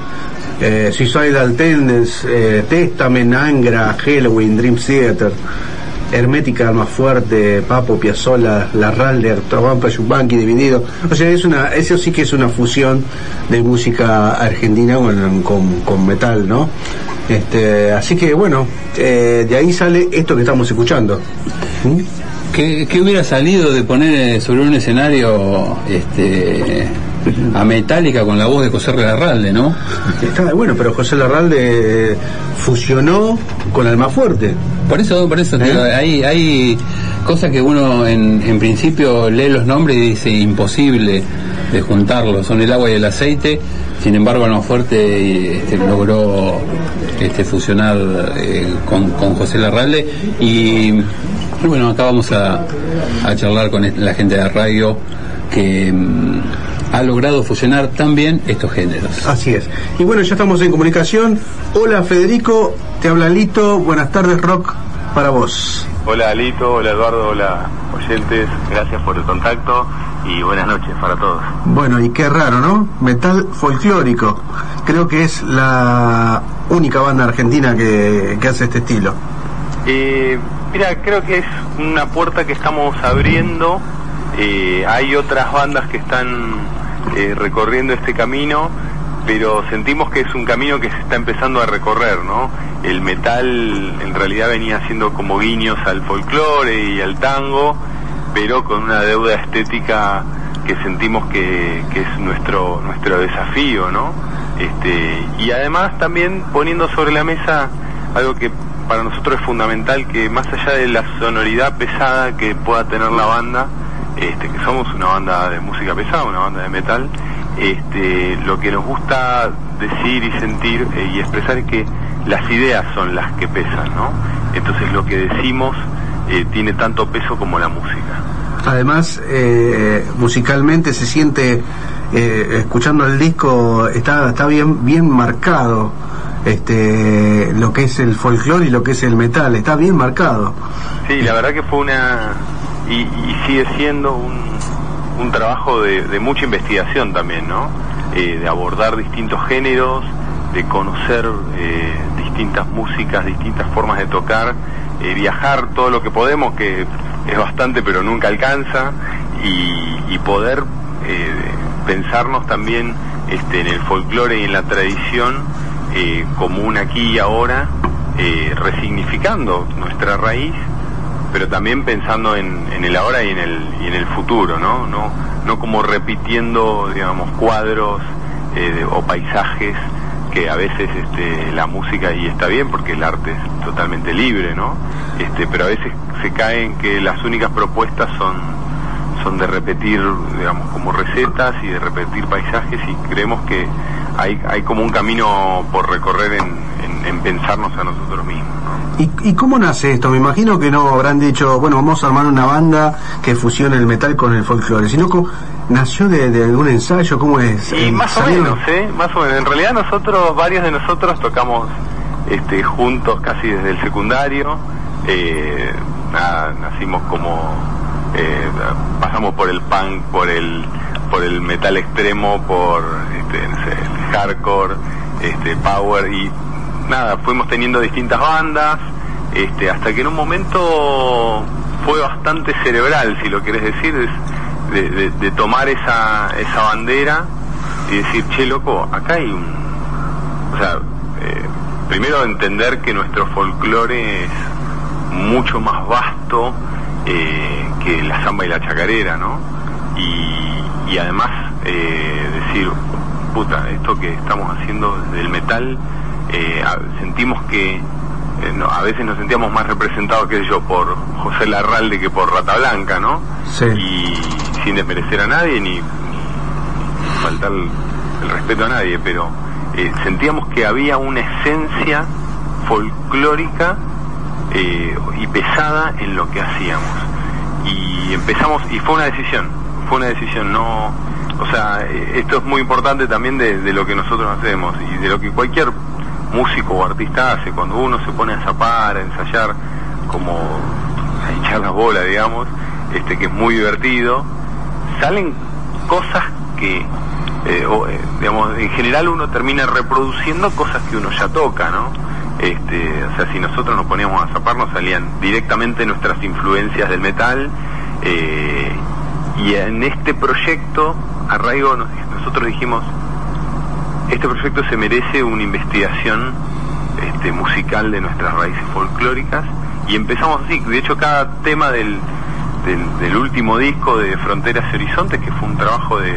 eh, Suicidal Tendencies, eh, Testament, Angra, Halloween, Dream Theater, Hermética, Alma Fuerte, Papo, Piazzolla, La Ralder, Trovampa, Yupanqui, Dividido. O sea, es una, eso sí que es una fusión de música argentina con, con, con metal, ¿no? Este, así que bueno, eh, de ahí sale esto que estamos escuchando. ¿Mm? ¿Qué, qué hubiera salido de poner eh, sobre un escenario este, a Metallica con la voz de José Larralde, no? Está bueno, pero José Larralde fusionó con Almafuerte. Por eso, por eso, digo, hay, hay cosas que uno en, en principio lee los nombres y dice imposible de juntarlos, son el agua y el aceite, sin embargo Almafuerte este, logró este, fusionar eh, con, con José Larralde y bueno, acá vamos a, a charlar con la gente de radio que mm, ha logrado fusionar también estos géneros. Así es. Y bueno, ya estamos en comunicación. Hola Federico, te habla Lito. Buenas tardes, Rock, para vos. Hola Alito, hola Eduardo, hola oyentes, gracias por el contacto y buenas noches para todos. Bueno, y qué raro, ¿no? Metal folclórico. Creo que es la única banda argentina que, que hace este estilo. Eh, mira, creo que es una puerta que estamos abriendo. Eh, hay otras bandas que están eh, recorriendo este camino, pero sentimos que es un camino que se está empezando a recorrer, ¿no? El metal en realidad venía haciendo como guiños al folclore y al tango, pero con una deuda estética que sentimos que, que es nuestro nuestro desafío, ¿no? Este, y además también poniendo sobre la mesa algo que para nosotros es fundamental que más allá de la sonoridad pesada que pueda tener la banda, este, que somos una banda de música pesada, una banda de metal, este, lo que nos gusta decir y sentir eh, y expresar es que las ideas son las que pesan, ¿no? Entonces lo que decimos eh, tiene tanto peso como la música. Además, eh, musicalmente se siente, eh, escuchando el disco, está, está bien, bien marcado este, lo que es el folclore y lo que es el metal, está bien marcado. Sí, la verdad que fue una, y, y sigue siendo un, un trabajo de, de mucha investigación también, ¿no? Eh, de abordar distintos géneros, de conocer eh, distintas músicas, distintas formas de tocar, eh, viajar todo lo que podemos, que es bastante pero nunca alcanza, y, y poder eh, pensarnos también este, en el folclore y en la tradición eh, como un aquí y ahora, eh, resignificando nuestra raíz, pero también pensando en, en el ahora y en el, y en el futuro, ¿no? No, no como repitiendo, digamos, cuadros eh, de- o paisajes que a veces este, la música y está bien porque el arte es totalmente libre, ¿no? Este, pero a veces se cae en que las únicas propuestas son son de repetir, digamos, como recetas y de repetir paisajes y creemos que hay, hay como un camino por recorrer en, en- en pensarnos a nosotros mismos. ¿Y, ¿Y cómo nace esto? Me imagino que no habrán dicho, bueno, vamos a armar una banda que fusione el metal con el folclore, sino que nació de, de algún ensayo, ¿cómo es? Y Eh, más o menos, ¿eh? Más o menos. En realidad nosotros, varios de nosotros tocamos este, juntos casi desde el secundario. Eh, nada, nacimos como... eh, pasamos por el punk, por el por el metal extremo, por este, no sé, hardcore, este, power y nada, fuimos teniendo distintas bandas, este, hasta que en un momento fue bastante cerebral, si lo querés decir, es de, tomar esa, esa bandera y decir, che, loco, acá hay un... O sea, eh, primero entender que nuestro folclore es mucho más vasto eh, que la samba y la chacarera, ¿no? Y, y además eh, decir, puta, esto que estamos haciendo desde el metal, eh, sentimos que eh, no, a veces nos sentíamos más representados, qué sé yo, por José Larralde que por Rata Blanca, ¿no? Sí. Y sin desmerecer a nadie ni, ni faltar el, el respeto a nadie, pero eh, sentíamos que había una esencia folclórica eh, y pesada en lo que hacíamos. Y empezamos, y fue una decisión, fue una decisión, no, o sea, esto es muy importante también de, lo que nosotros hacemos y de lo que cualquier músico o artista hace, cuando uno se pone a zapar, a ensayar, como a echar las bolas, digamos, este, que es muy divertido, salen cosas que, eh, o, eh, digamos, en general uno termina reproduciendo cosas que uno ya toca, ¿no? Este, o sea, si nosotros nos poníamos a zapar, nos salían directamente nuestras influencias del metal. eh, y en este proyecto, Arraigo, nos- nosotros dijimos, este proyecto se merece una investigación este, musical de nuestras raíces folclóricas y empezamos así. De hecho, cada tema del, del, del último disco de Fronteras y Horizontes, que fue un trabajo de,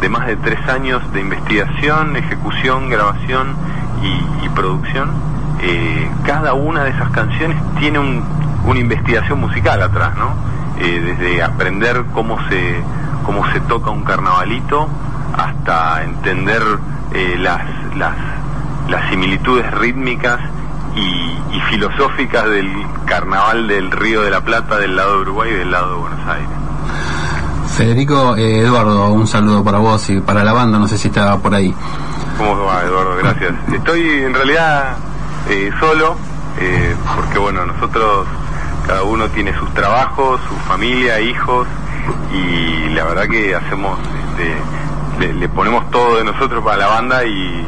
de más de tres años de investigación, ejecución, grabación y, y producción, eh, cada una de esas canciones tiene un- una investigación musical atrás, ¿no? Eh, desde aprender cómo se, cómo se toca un carnavalito hasta entender eh, las, las, las similitudes rítmicas y, y filosóficas del carnaval del Río de la Plata del lado de Uruguay y del lado de Buenos Aires. Federico eh, Eduardo, un saludo para vos y para la banda, no sé si está por ahí. ¿Cómo va, Eduardo? Gracias. Estoy en realidad eh, solo, eh, porque bueno, nosotros, cada uno tiene sus trabajos, su familia, hijos, y la verdad que hacemos, este, le, le ponemos todo de nosotros para la banda y,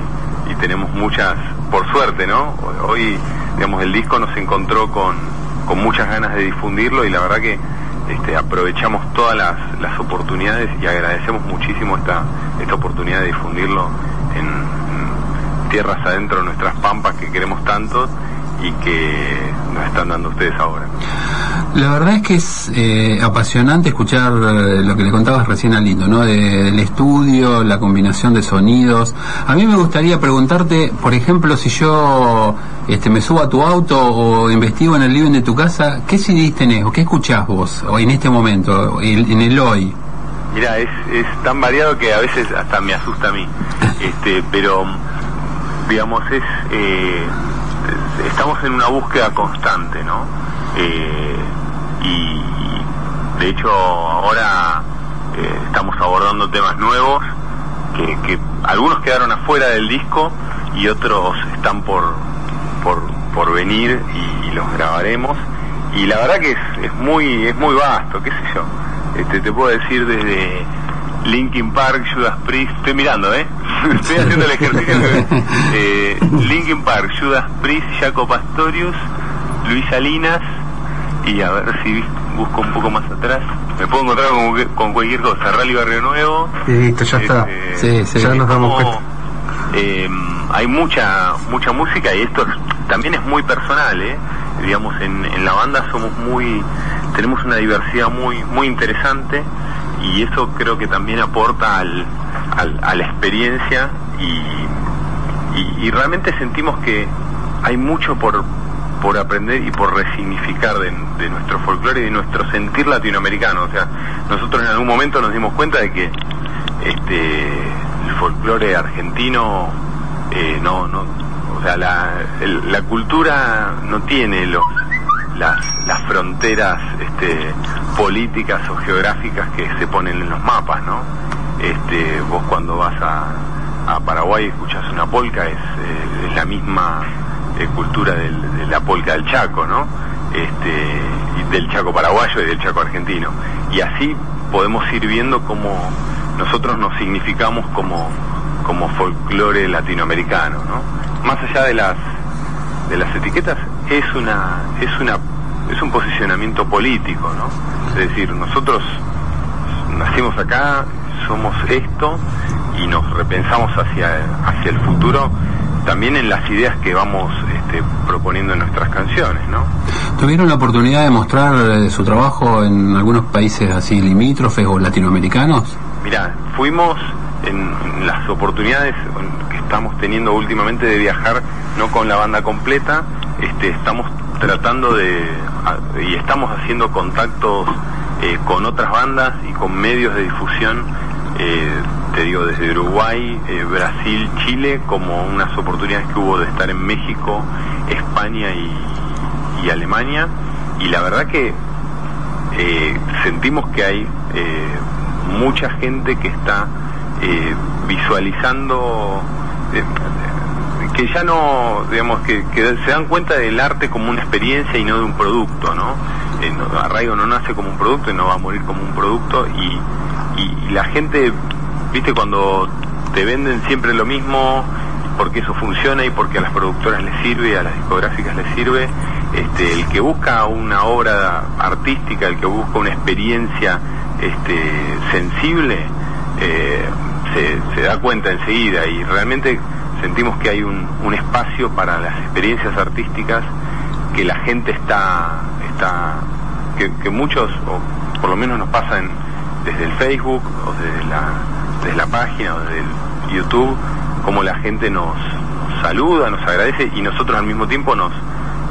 tenemos muchas, por suerte, ¿no? Hoy, digamos, el disco nos encontró con, con muchas ganas de difundirlo y la verdad que este, aprovechamos todas las, las oportunidades y agradecemos muchísimo esta, esta oportunidad de difundirlo en, en tierras adentro de nuestras pampas que queremos tanto y que nos están dando ustedes ahora. La verdad es que es eh, apasionante escuchar eh, lo que le contabas recién a Lindo, ¿no? De- del estudio, la combinación de sonidos. A mí me gustaría preguntarte, por ejemplo, si yo este, me subo a tu auto o investigo en el living de tu casa, ¿qué CDs tenés o qué escuchás vos o en este momento, en, el hoy? Mira, es, es tan variado que a veces hasta me asusta a mí. Este, pero, digamos, es, eh, es- estamos en una búsqueda constante, ¿no? Eh, de hecho ahora eh, estamos abordando temas nuevos que, que algunos quedaron afuera del disco y otros están por, por, por venir y, y los grabaremos. Y la verdad que es, es muy es muy vasto, qué sé yo. Este, te puedo decir desde Linkin Park, Judas Priest, estoy mirando, ¿eh? estoy haciendo el ejercicio. eh, Linkin Park, Judas Priest, Jaco Pastorius, Luis Salinas y a ver si busco un poco más atrás. Me puedo encontrar con, con cualquier cosa. Rally Barrio Nuevo. Y listo, ya está. Sí, sí. Ya nos damos cuenta. eh, hay mucha mucha música y esto es- también es muy personal, ¿eh? Digamos, en, en la banda somos muy, tenemos una diversidad muy muy interesante y eso creo que también aporta al, al- a la experiencia y, y, y realmente sentimos que hay mucho por por aprender y por resignificar de, de nuestro folclore y de nuestro sentir latinoamericano. O sea, nosotros en algún momento nos dimos cuenta de que este el folclore argentino eh, no no o sea la, el- la cultura no tiene los las, las fronteras este, políticas o geográficas que se ponen en los mapas no este vos cuando vas a, a Paraguay y escuchás una polca es, eh, es la misma eh, cultura del- de la polca del Chaco no este y del Chaco paraguayo y del Chaco argentino y así podemos ir viendo cómo nosotros nos significamos como como folclore latinoamericano, ¿no? Más allá de las de las etiquetas es una es una es un posicionamiento político, ¿no? Es decir, nosotros nacimos acá, somos esto y nos repensamos hacia hacia el futuro también en las ideas que vamos este, proponiendo en nuestras canciones, ¿no? ¿Tuvieron la oportunidad de mostrar eh, su trabajo en algunos países así limítrofes o latinoamericanos? Mira, fuimos en, en las oportunidades que estamos teniendo últimamente de viajar, no con la banda completa, este, estamos tratando de, a- y estamos haciendo contactos eh, con otras bandas y con medios de difusión, eh, te digo, desde Uruguay, eh, Brasil, Chile, como unas oportunidades que hubo de estar en México, España y, Alemania, y la verdad que eh, sentimos que hay eh, mucha gente que está eh, visualizando eh, que ya no digamos que, que se dan cuenta del arte como una experiencia y no de un producto no, Arraigo no nace como un producto y no va a morir como un producto y- y la gente viste cuando te venden siempre lo mismo porque eso funciona y porque a las productoras les sirve, a las discográficas les sirve. Este, el que busca una obra artística, el que busca una experiencia este, sensible, eh, se, se da cuenta enseguida y realmente sentimos que hay un, un espacio para las experiencias artísticas que la gente está, está que, que muchos, o por lo menos nos pasan desde el Facebook o desde la, desde la página o desde el YouTube, como la gente nos, nos saluda, nos agradece y nosotros al mismo tiempo nos,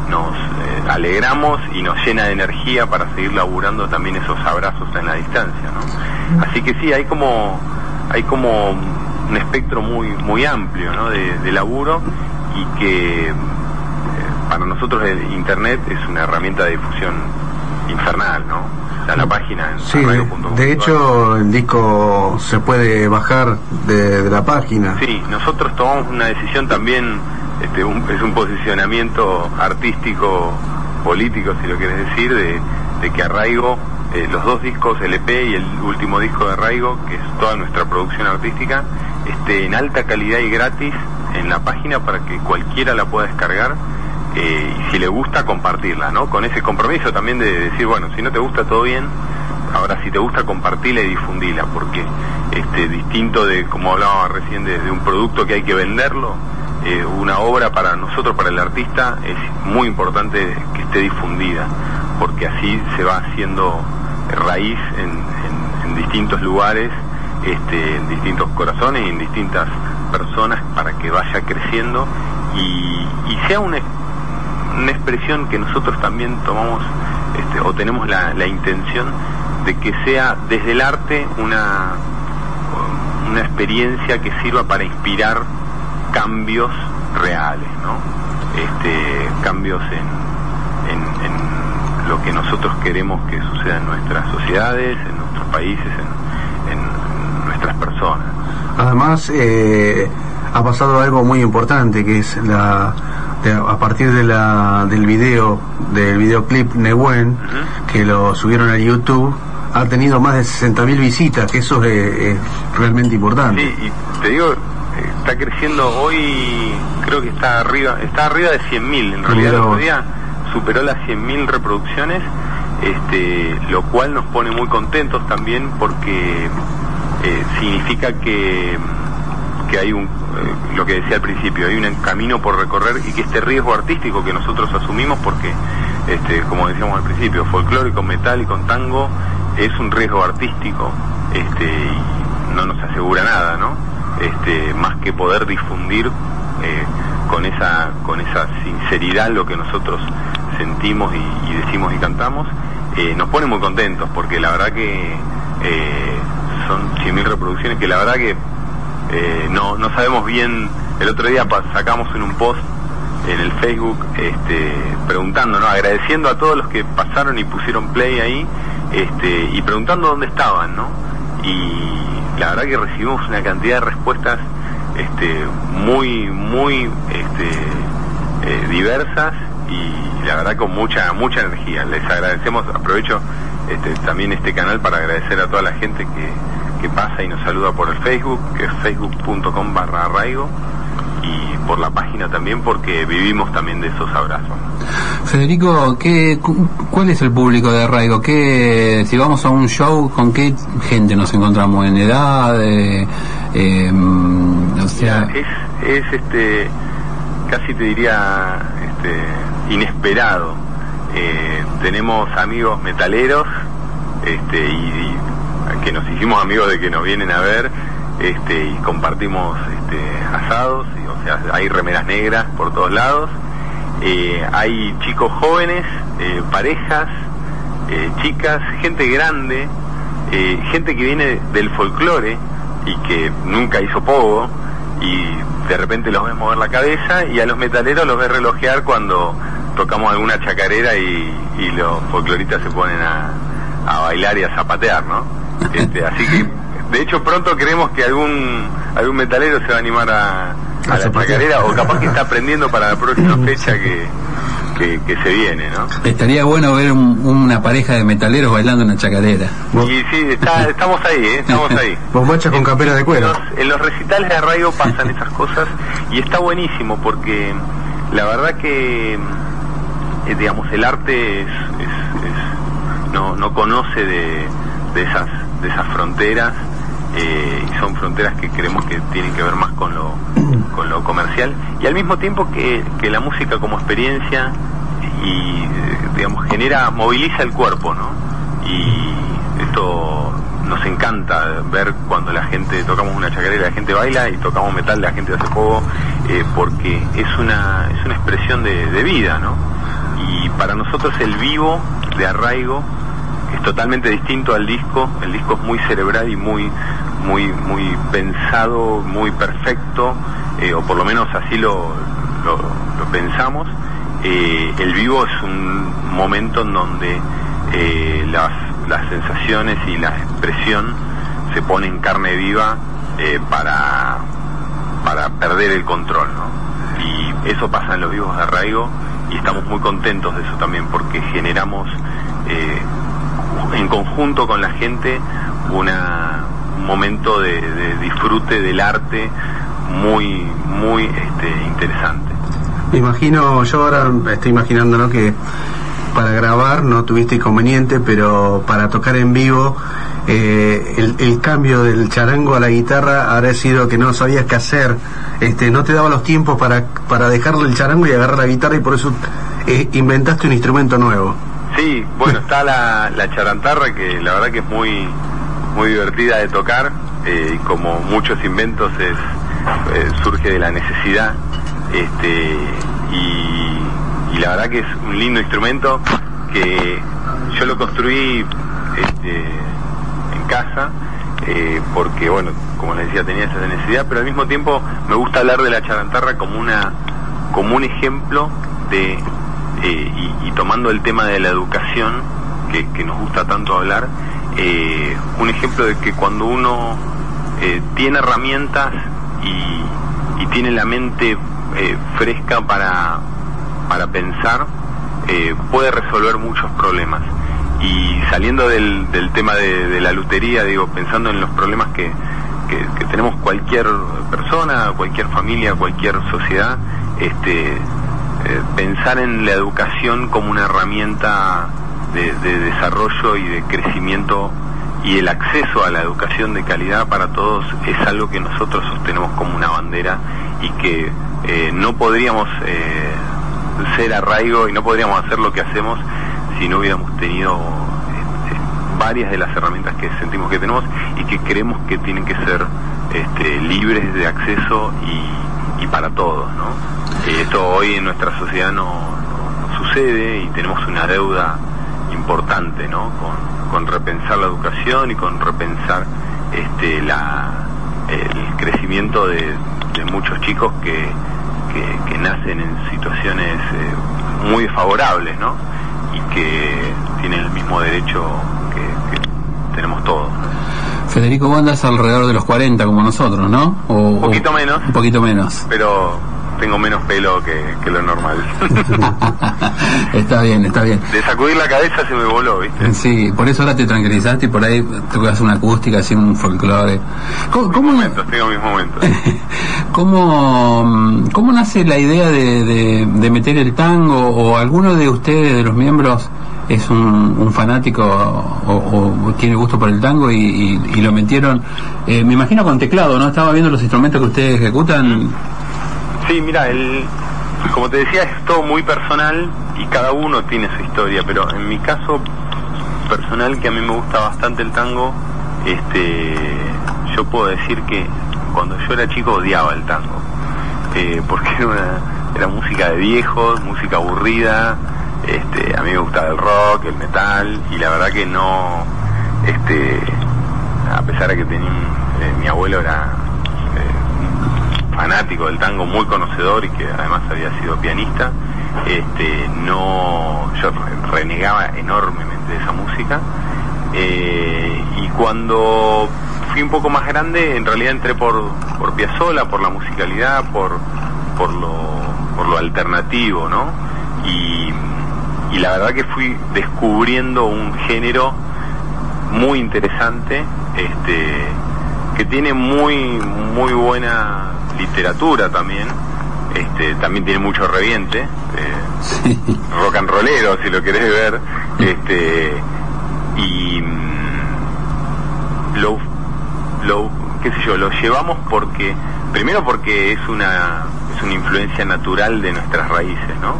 nos eh, alegramos y nos llena de energía para seguir laburando también esos abrazos en la distancia, ¿no? Así que sí, hay como, hay como un espectro muy, muy amplio, ¿no? De, de laburo y que eh, para nosotros el internet es una herramienta de difusión infernal, ¿no? Sea, la página en Sí, de, hecho el disco se puede bajar de, de la página. Sí, nosotros tomamos una decisión también, este, un- es un posicionamiento artístico, político, si lo quieres decir, de, de que Arraigo, eh, los dos discos, el EP y el último disco de Arraigo, que es toda nuestra producción artística, esté en alta calidad y gratis en la página para que cualquiera la pueda descargar eh, y si le gusta compartirla, ¿no? Con ese compromiso también de decir, bueno, si no te gusta todo bien, ahora si te gusta compartirla y difundila, porque este distinto de como hablaba recién de, un producto que hay que venderlo, eh, una obra para nosotros, para el artista, es muy importante que esté difundida, porque así se va haciendo raíz en, en- en distintos lugares, este, en distintos corazones y en distintas personas para que vaya creciendo y, y sea una, una expresión que nosotros también tomamos este, o tenemos la, la intención de que sea desde el arte una, una experiencia que sirva para inspirar cambios reales, ¿no? Este, cambios en, en- en lo que nosotros queremos que suceda en nuestras sociedades, en nuestros países, en, en nuestras personas. Además, eh, ha pasado algo muy importante, que es la a partir de la, del video, del videoclip Nehuen, que lo subieron a YouTube, ha tenido más de 60.000 visitas, que eso es, es realmente importante. Sí, y te digo, está creciendo hoy, creo que está arriba, está arriba de 100.000, en realidad el otro día superó las 100.000 reproducciones, este, lo cual nos pone muy contentos también porque eh, significa que, que hay un, lo que decía al principio, hay un camino por recorrer y que este riesgo artístico que nosotros asumimos porque, este, como decíamos al principio, folclore con metal y con tango es un riesgo artístico este, y no nos asegura nada, ¿no? Este, más que poder difundir eh, con esa con esa sinceridad lo que nosotros sentimos y, y decimos y cantamos, eh, nos pone muy contentos porque la verdad que eh, son 100.000 reproducciones que la verdad que eh, no, no sabemos bien, el otro día sacamos en un post en el Facebook este, preguntando, ¿no? agradeciendo a todos los que pasaron y pusieron play ahí este, y preguntando dónde estaban, ¿no? Y la verdad que recibimos una cantidad de respuestas este, muy, muy este, eh, diversas y la verdad con mucha, mucha energía. Les agradecemos, aprovecho este, también este canal para agradecer a toda la gente que, que pasa y nos saluda por el Facebook, que es facebook.com barra arraigo y por la página también porque vivimos también de esos abrazos. Federico, ¿qué, cu- ¿cuál es el público de Arraigo? ¿Qué, si vamos a un show, ¿con qué gente nos encontramos? ¿En edad? Eh, o sea, es, es este casi te diría este inesperado Eh, tenemos amigos metaleros este y, y que nos hicimos amigos de que nos vienen a ver este y compartimos este asados y, o sea hay remeras negras por todos lados Eh, hay chicos jóvenes eh, parejas eh, chicas gente grande gente que viene del folclore y que nunca hizo pogo y de repente los ves mover la cabeza y a los metaleros los ves relojear cuando tocamos alguna chacarera y, los folcloristas se ponen a bailar y a zapatear, ¿no? Este, así que, de hecho, pronto creemos que algún algún metalero se va a animar a, a la chacarera o capaz que está aprendiendo para la próxima fecha que, que, que se viene, ¿no? estaría bueno ver un- una pareja de metaleros bailando una chacarera. Y sí, está- estamos ahí, ¿eh? estamos ahí. Bombacha con capera de cuero. En los recitales de arraigo pasan esas cosas y está buenísimo porque la verdad que, eh, digamos, el arte es, es- es- no, no conoce de, de esas, de esas fronteras eh, y son fronteras que creemos que tienen que ver más con lo, con lo comercial y al mismo tiempo que, que la música como experiencia y eh, digamos genera moviliza el cuerpo no y esto nos encanta ver cuando la gente tocamos una chacarera la gente baila y tocamos metal la gente hace poco eh, porque es una es una expresión de, de vida no y para nosotros el vivo de arraigo es totalmente distinto al disco el disco es muy cerebral y muy muy muy pensado muy perfecto eh, o por lo menos así lo, pensamos eh, el vivo es un momento en donde eh, las, las sensaciones y la expresión se pone en carne viva para, para perder el control, ¿no? Y eso pasa en los vivos de arraigo y estamos muy contentos de eso también porque generamos eh, en conjunto con la gente una, un momento de, disfrute del arte muy, muy este, interesante. Me imagino, yo ahora estoy imaginando ¿no? que para grabar no tuviste inconveniente, pero para tocar en vivo eh, el, el cambio del charango a la guitarra habrá sido que no sabías qué hacer, este, no te daba los tiempos para, para dejarle el charango y agarrar la guitarra y por eso eh, inventaste un instrumento nuevo. Sí, bueno, está la, la charantarra que la verdad que es muy muy divertida de tocar eh, y como muchos inventos es eh, surge de la necesidad este y, y la verdad que es un lindo instrumento que yo lo construí este, en casa eh, porque bueno como les decía tenía esa necesidad pero al mismo tiempo me gusta hablar de la charantarra como una como un ejemplo de eh, y, y tomando el tema de la educación, que, nos gusta tanto hablar, eh, un ejemplo de que cuando uno eh, tiene herramientas y, y tiene la mente eh, fresca para, para pensar, eh, puede resolver muchos problemas. Y saliendo del, del tema de, de la lutería, digo, pensando en los problemas que, que, que tenemos cualquier persona, cualquier familia, cualquier sociedad, este, eh, pensar en la educación como una herramienta de, de desarrollo y de crecimiento y el acceso a la educación de calidad para todos es algo que nosotros sostenemos como una bandera y que eh, no podríamos eh, ser arraigo y no podríamos hacer lo que hacemos si no hubiéramos tenido este, varias de las herramientas que sentimos que tenemos y que creemos que tienen que ser este, libres de acceso y, y para todos. ¿no? Esto hoy en nuestra sociedad no, no sucede y tenemos una deuda importante ¿no? con, con repensar la educación y con repensar este, la, el crecimiento de, muchos chicos que, que, que nacen en situaciones eh, muy desfavorables ¿no? y que tienen el mismo derecho que, que tenemos todos. Federico, vos andás alrededor de los 40 como nosotros, ¿no? O, Un poquito menos. Un poquito menos. Pero tengo menos pelo que, que lo normal. está bien, está bien. De sacudir la cabeza se me voló, ¿viste? Sí, por eso ahora te tranquilizaste y por ahí tocas una acústica, así un folclore. ¿Cómo, cómo, Momentos, tengo mis momentos. cómo, cómo nace la idea de, de- de meter el tango o alguno de ustedes, de los miembros, es un, un fanático o, o tiene gusto por el tango y, y- y lo metieron, eh, me imagino con teclado, ¿no? Estaba viendo los instrumentos que ustedes ejecutan. Sí, mira, el, como te decía, es todo muy personal y cada uno tiene su historia, pero en mi caso personal, que a mí me gusta bastante el tango, este, yo puedo decir que cuando yo era chico odiaba el tango, eh, porque era, era música de viejos, música aburrida, este, a mí me gustaba el rock, el metal, y la verdad que no, este, a pesar de que tenía, eh, mi abuelo era fanático del tango, muy conocedor y que además había sido pianista, este, no, yo re- renegaba enormemente de esa música. eh, y cuando fui un poco más grande, en realidad entré por, por Piazzolla, por la musicalidad, por, por, lo, por lo alternativo, ¿no? Y, y la verdad que fui descubriendo un género muy interesante, este, que tiene muy, muy buena literatura también, este, también tiene mucho reviente, eh, rock and rollero si lo querés ver, este, y mm, lo, lo, qué sé yo, lo llevamos porque, primero porque es una, es una influencia natural de nuestras raíces, ¿no?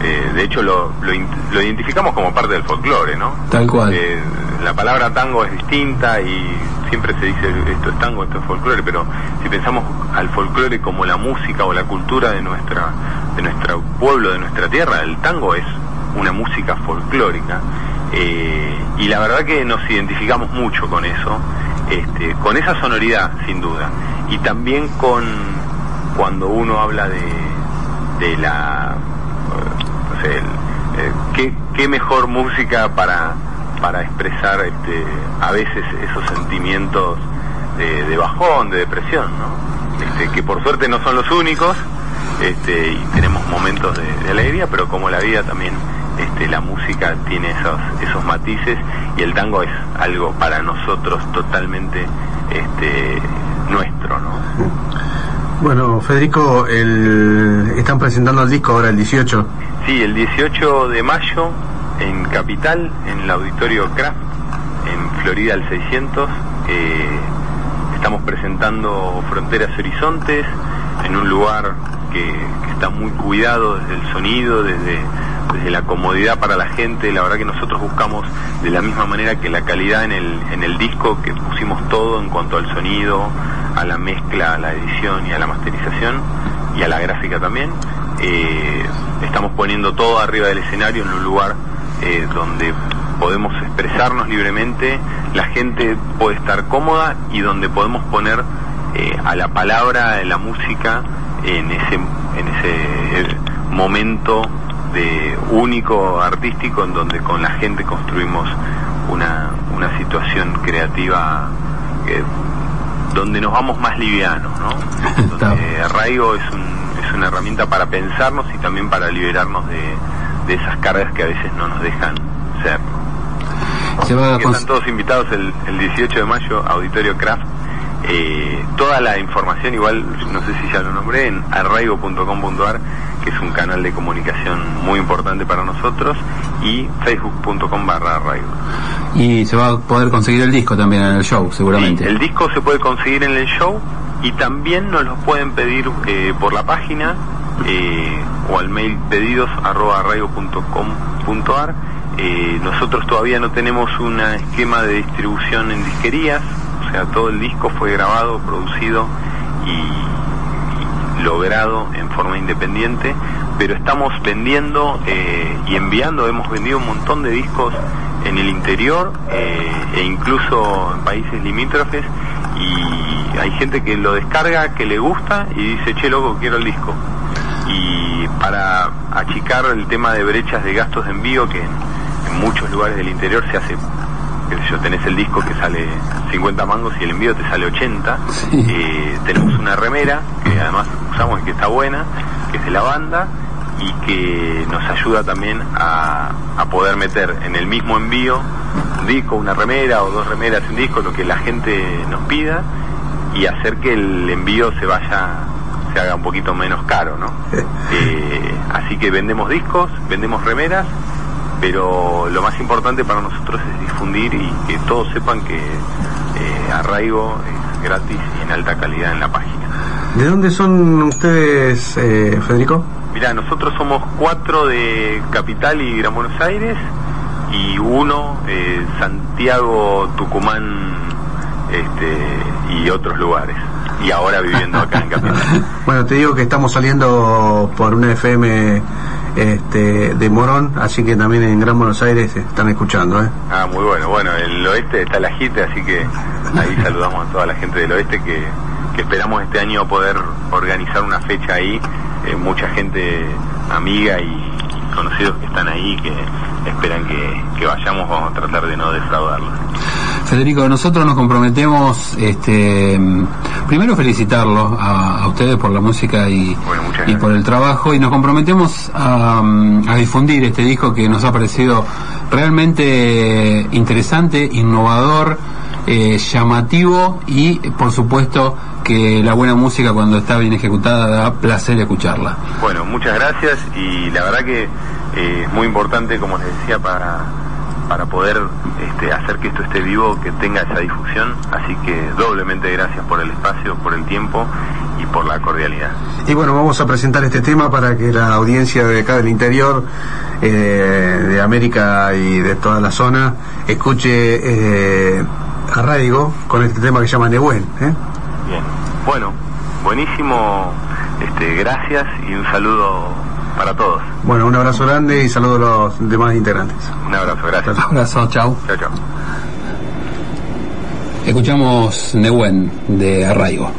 Eh, de hecho lo, lo, lo identificamos como parte del folclore, ¿no? Tal cual. Eh, la palabra tango es distinta y siempre se dice esto es tango, esto es folclore, pero si pensamos al folclore como la música o la cultura de nuestra de nuestro pueblo, de nuestra tierra, el tango es una música folclórica eh, y la verdad que nos identificamos mucho con eso, este, con esa sonoridad sin duda y también con cuando uno habla de, de la eh, no sé, el, eh, ¿qué, qué mejor música para para expresar este, a veces esos sentimientos de, de bajón, de depresión, ¿no? Este, que por suerte no son los únicos, este, y tenemos momentos de, de alegría, pero como la vida también, este, la música tiene esos, esos matices y el tango es algo para nosotros totalmente este, nuestro, ¿no? Bueno, Federico, el... están presentando el disco ahora el 18. Sí, el 18 de mayo en Capital, en el Auditorio Kraft, en Florida al 600. eh, estamos presentando Fronteras Horizontes en un lugar que, que está muy cuidado desde el sonido, desde, desde la comodidad para la gente. La verdad que nosotros buscamos de la misma manera que la calidad en el, en el disco, que pusimos todo en cuanto al sonido, a la mezcla, a la edición y a la masterización y a la gráfica también. Eh, estamos poniendo todo arriba del escenario en un lugar eh, donde podemos expresarnos libremente, la gente puede estar cómoda y donde podemos poner eh, a la palabra, en la música, en ese, en ese momento de único artístico en donde con la gente construimos una, una situación creativa que- donde nos vamos más livianos, ¿no? Donde Arraigo es, un- es una herramienta para pensarnos y también para liberarnos de, de esas cargas que a veces no nos dejan ser. Se va a están todos invitados el, el 18 de mayo, Auditorio Craft. Eh, toda la información, igual, no sé si ya lo nombré, en arraigo.com.ar, que es un canal de comunicación muy importante para nosotros, y facebook.com barra arraigo. Y se va a poder conseguir el disco también en el show, seguramente. El disco se puede conseguir en el show y también nos lo pueden pedir eh, por la página eh, o al mail pedidos arroba arraigo.com.ar. Eh, nosotros todavía no tenemos un esquema de distribución en disquerías, o sea, todo el disco fue grabado, producido y, y logrado en forma independiente, pero estamos vendiendo eh, y enviando, hemos vendido un montón de discos en el interior eh, e incluso en países limítrofes y hay gente que lo descarga, que le gusta y dice, che loco, quiero el disco. Y para achicar el tema de brechas de gastos de envío, que en, en muchos lugares del interior se hace, yo, tenés el disco que sale 50 mangos y el envío te sale 80, eh, tenemos una remera que además usamos y que está buena, que es de la banda y que nos ayuda también a, a poder meter en el mismo envío un disco, una remera o dos remeras, un disco, lo que la gente nos pida y hacer que el envío se vaya, se haga un poquito menos caro, ¿no? Eh, así que vendemos discos, vendemos remeras, pero lo más importante para nosotros es difundir y que todos sepan que eh, Arraigo es gratis y en alta calidad en la página. ¿De dónde son ustedes, eh, Federico? Mira, nosotros somos cuatro de Capital y Gran Buenos Aires y uno eh, Santiago, Tucumán este, y otros lugares. Y ahora viviendo acá en Capital. Bueno, te digo que estamos saliendo por una FM este, de Morón, así que también en Gran Buenos Aires están escuchando. ¿eh? Ah, muy bueno. Bueno, en el oeste está la JITE, así que ahí saludamos a toda la gente del oeste que, que esperamos este año poder organizar una fecha ahí. Eh, mucha gente amiga y conocidos que están ahí que esperan que, que vayamos. Vamos a tratar de no defraudarlos. Federico, nosotros nos comprometemos, este, primero felicitarlos a, a ustedes por la música y, y por el trabajo y nos comprometemos a, a difundir este disco que nos ha parecido realmente interesante, innovador, eh, llamativo y por supuesto que la buena música cuando está bien ejecutada da placer escucharla. Bueno, muchas gracias y la verdad que eh, es muy importante, como les decía, para, para poder este, hacer que esto esté vivo, que tenga esa difusión. Así que doblemente gracias por el espacio, por el tiempo y por la cordialidad. Y bueno, vamos a presentar este tema para que la audiencia de acá del interior, eh, de América y de toda la zona, escuche eh, a Raigo con este tema que se llama Nehuen. ¿eh? Bien. Bueno, buenísimo. Este, gracias y un saludo para todos. Bueno, un abrazo grande y saludo a los demás integrantes. Un abrazo, gracias. Un abrazo, chao. Chao, chao. Escuchamos Nehuen de Arraigo.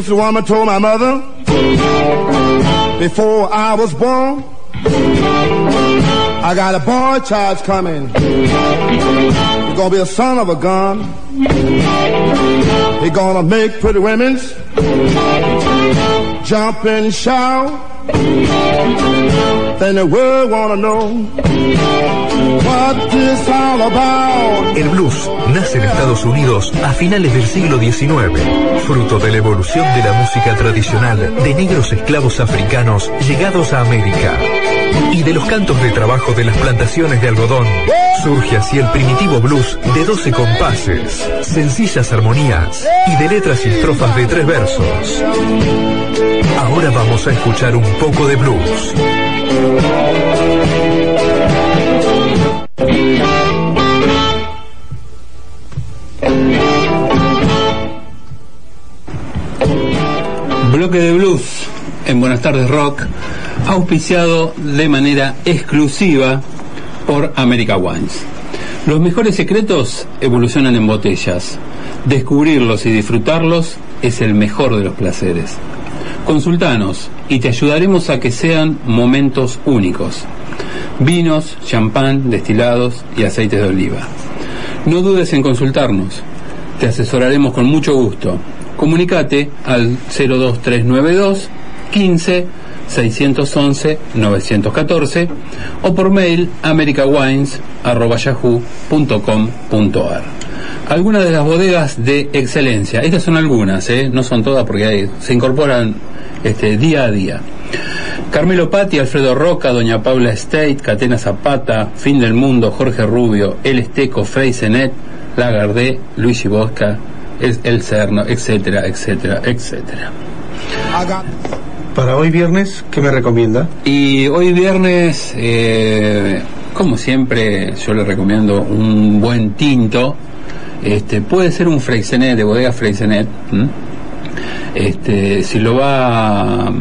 Gypsy woman told my mother before I was born, I got a boy child coming. He's gonna be a son of a gun. He's gonna make pretty women jump and shout. Then the world wanna know what this all about. El blues nace en Estados Unidos a finales del siglo XIX, fruto de la evolución de la música tradicional de negros esclavos africanos llegados a América. Y de los cantos de trabajo de las plantaciones de algodón, surge así el primitivo blues de 12 compases, sencillas armonías y de letras y estrofas de tres versos. Ahora vamos a escuchar un poco de blues. Bloque de blues en Buenas tardes Rock, auspiciado de manera exclusiva por America Wines. Los mejores secretos evolucionan en botellas. Descubrirlos y disfrutarlos es el mejor de los placeres. Consultanos y te ayudaremos a que sean momentos únicos. Vinos, champán, destilados y aceites de oliva. No dudes en consultarnos. Te asesoraremos con mucho gusto. Comunicate al 02392 15 611 914 o por mail americawines@yahoo.com.ar. Algunas de las bodegas de excelencia, estas son algunas, ¿eh? no son todas porque se incorporan este, día a día. Carmelo Patti, Alfredo Roca, Doña Paula State, Catena Zapata, Fin del Mundo, Jorge Rubio, El Esteco, Frey Zenet, Lagardé, Luigi Bosca, El, El Cerno, etcétera, etcétera, etcétera. Para hoy viernes, ¿qué me recomienda? Y hoy viernes, eh, como siempre, yo le recomiendo un buen tinto. Este, puede ser un Freixenet, de bodega Freixenet. ¿m? Este, si lo va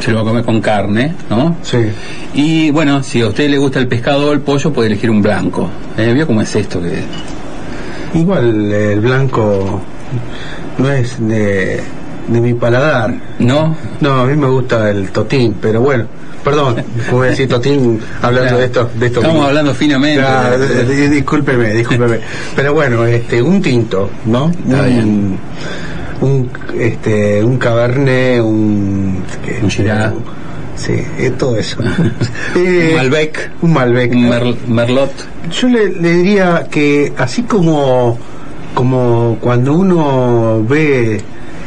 se lo va a comer con carne, ¿no? Sí. Y bueno, si a usted le gusta el pescado o el pollo, puede elegir un blanco. ¿Eh? ¿Vio cómo es esto? que Igual eh, el blanco no es de, de mi paladar. ¿No? No, a mí me gusta el totín, pero bueno, perdón, como voy a decir totín hablando Claro. de esto. De esto Estamos hablando finamente. Claro, di- discúlpeme, discúlpeme. Pero bueno, este, un tinto, ¿no? Un, un, este, un cabernet, un... Un Shiraz. Sí, eh, todo eso. Eh, Un Malbec. Un Malbec. Un Merl- Merlot. Yo le, le diría que así como, como cuando uno ve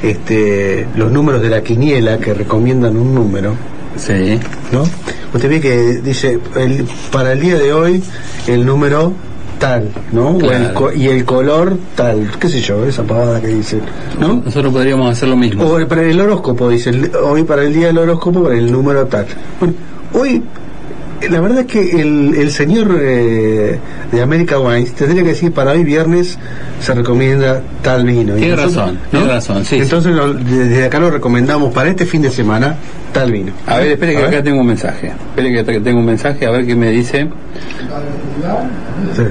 este, los números de la quiniela que recomiendan un número, Sí. ¿no? Usted ve que dice, el, para el día de hoy, el número tal, ¿no? O el y el color tal, qué sé yo, esa pavada que dice, ¿no? Nosotros podríamos hacer lo mismo. O para el horóscopo, dice, el- hoy para el día del horóscopo, para el número tal. Bueno, hoy, la verdad es que el, el señor eh, de America Wines tendría que decir, para hoy viernes se recomienda tal vino. Y Tiene nosotros- razón, tiene razón, sí, Entonces lo- desde acá lo recomendamos para este fin de semana, tal vino. A ver, espere que A ver. acá tengo un mensaje. Espere que tengo un mensaje, a ver qué me dice. Sí.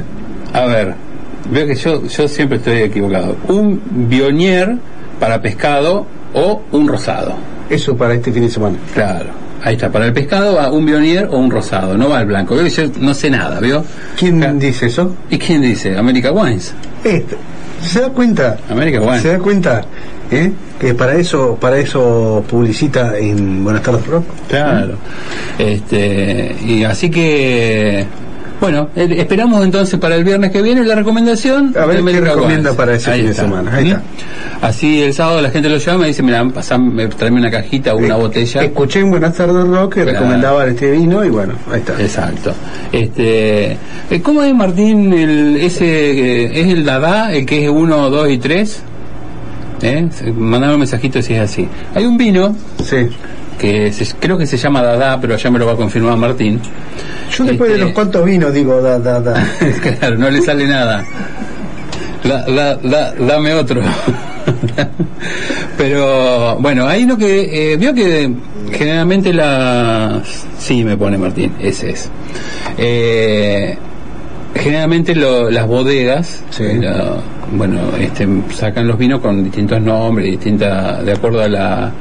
A ver, veo que yo, yo siempre estoy equivocado. Un bionier para pescado o un rosado. Eso para este fin de semana. Claro. Ahí está, para el pescado va un bionier o un rosado, no va el blanco. Veo que yo no sé nada, ¿vio? ¿Quién dice eso? ¿Y quién dice? America Wines. Este, ¿Se da cuenta? America Wines. ¿Se da cuenta? ¿Eh? Que para eso, para eso publicita en Buenas tardes Rock. Claro. Este, y así que, bueno, eh, esperamos entonces para el viernes que viene la recomendación. A ver qué recomienda para ese Ahí fin de semana. Ahí está. Así el sábado la gente lo llama y dice, mira, pasame, tráeme una cajita o una Eh, botella. Escuché en Buenas tardes Rock que Claro. recomendaban este vino y bueno, ahí está. Exacto. Este, eh, ¿Cómo es Martín el, ese, eh, es el Dada, el que es 1, 2 y 3? ¿Eh? Mandame un mensajito si es así. Hay un vino Sí. Que se- creo que se llama Dada, pero ya me lo va a confirmar Martín. Yo después de Este, los cuantos vinos digo, da, da, da. claro, no le sale nada. La- la- la- dame otro. Pero bueno, ahí lo que eh, vio que generalmente la sí me pone Martín, ese es. Eh, generalmente lo- las bodegas, la- bueno, este, sacan los vinos con distintos nombres, distinta, de acuerdo a la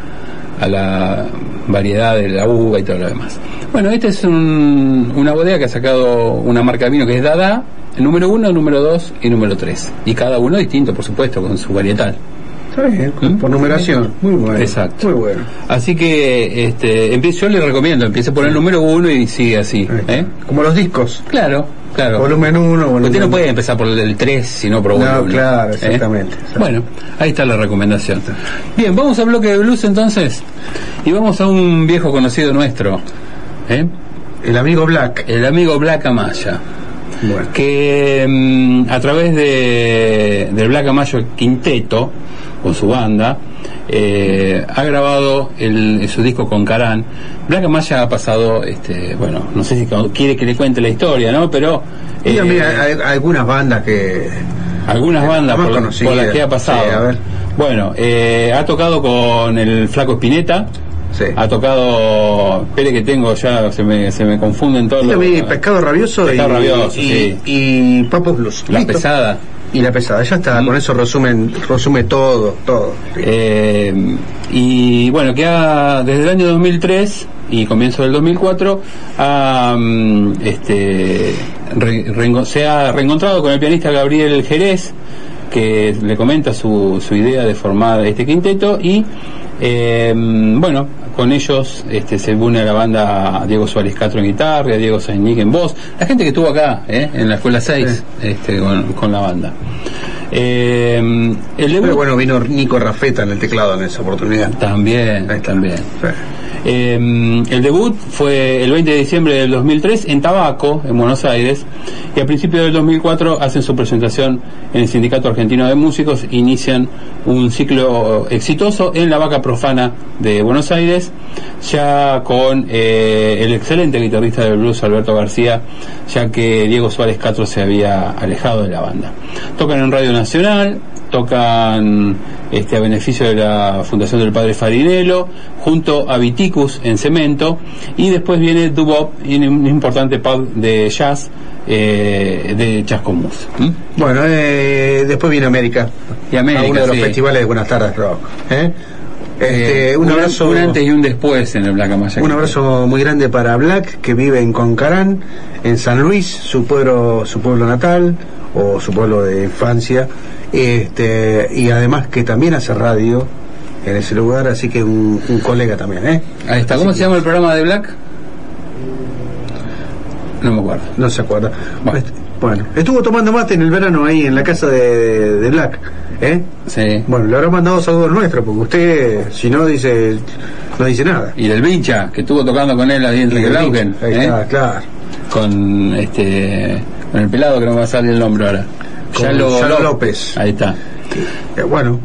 a la variedad de la uva y todo lo demás. Bueno, esta es un- una bodega que ha sacado una marca de vino que es Dada, el número uno, el número dos y número tres. Y cada uno distinto, por supuesto, con su varietal. Está bien, por numeración. Muy bueno. Exacto. Muy bueno. Así que este, yo le recomiendo, empiece por el número uno y sigue así. ¿eh? Como los discos. Claro, claro. Volumen 1, volumen Usted no puede empezar por el 3, sino por No, volumen uno, claro, ¿eh? exactamente. Bueno, ahí está la recomendación. Bien, vamos al bloque de blues entonces. Y vamos a un viejo conocido nuestro. ¿eh? El amigo Black. El amigo Black Amaya. Que mm, a través de, del Black Amayo Quinteto, con su banda, eh, ha grabado el, su disco con Carán. Black Amaya ha pasado, este, bueno, no sé si quiere que le cuente la historia, ¿no? Pero. Mira, eh, mira, hay, hay algunas bandas que. algunas eh, bandas por, la- conocidas. por las que ha pasado. Sí, a ver. Bueno, eh, ha tocado con el Flaco Espineta. Ha tocado, espere que tengo ya, se me, se me confunden todos los- pescado rabioso Pescado y, rabioso, y, sí. y Papos Blues. La Listo. pesada. Y la pesada, ya está, con eso resumen, resume todo, todo. Eh, y bueno, que ha, desde el año 2003 y comienzo del 2004 ha, mm, este, se ha reencontrado con el pianista Gabriel Jerez, que le comenta su, su idea de formar este quinteto y eh, bueno, con ellos este, se une a la banda Diego Suárez Castro en guitarra, Diego Sainic en voz, la gente que estuvo acá eh, en la escuela 6 este, con, con la banda. Eh, el debut- Pero bueno, vino Nico Rafeta en el teclado en esa oportunidad. También, también. Eh, el debut fue el 20 de diciembre del 2003 en Tabaco, en Buenos Aires, y a principios del 2004 hacen su presentación en el Sindicato Argentino de Músicos, inician un ciclo exitoso en la Vaca Profana de Buenos Aires, ya con eh, el excelente guitarrista del blues Alberto García, ya que Diego Suárez Castro se había alejado de la banda. Tocan en Radio Nacional, tocan este, a beneficio de la Fundación del Padre Farinello, junto a Viticus en Cemento, y después viene Dubop, y un importante pub de jazz eh, de Chascomús. ¿m? Bueno, eh, después viene América. Y América, a uno de los sí. festivales de Buenas tardes Rock. ¿eh? Este, Eh, un abrazo. un antes y un después en el Black Amaya. Un abrazo muy grande para Black, que vive en Concarán, en San Luis, su pueblo, su pueblo natal, o su pueblo de infancia, este, y además que también hace radio en ese lugar, así que un, un colega también, ¿eh? Ahí está. ¿Cómo se llama el programa de Black? No me acuerdo. No se acuerda. Bueno. estuvo tomando mate en el verano ahí en la casa de, de Black, ¿eh? Sí. Bueno, le habrá mandado saludos nuestros, porque usted, si no, dice, no dice nada. Y del Vincha, que estuvo tocando con él ahí en ahí está, claro. Con este con el pelado que no me va a salir el nombre ahora. Yalo Yalo Ló- López. Ahí está. Eh, bueno.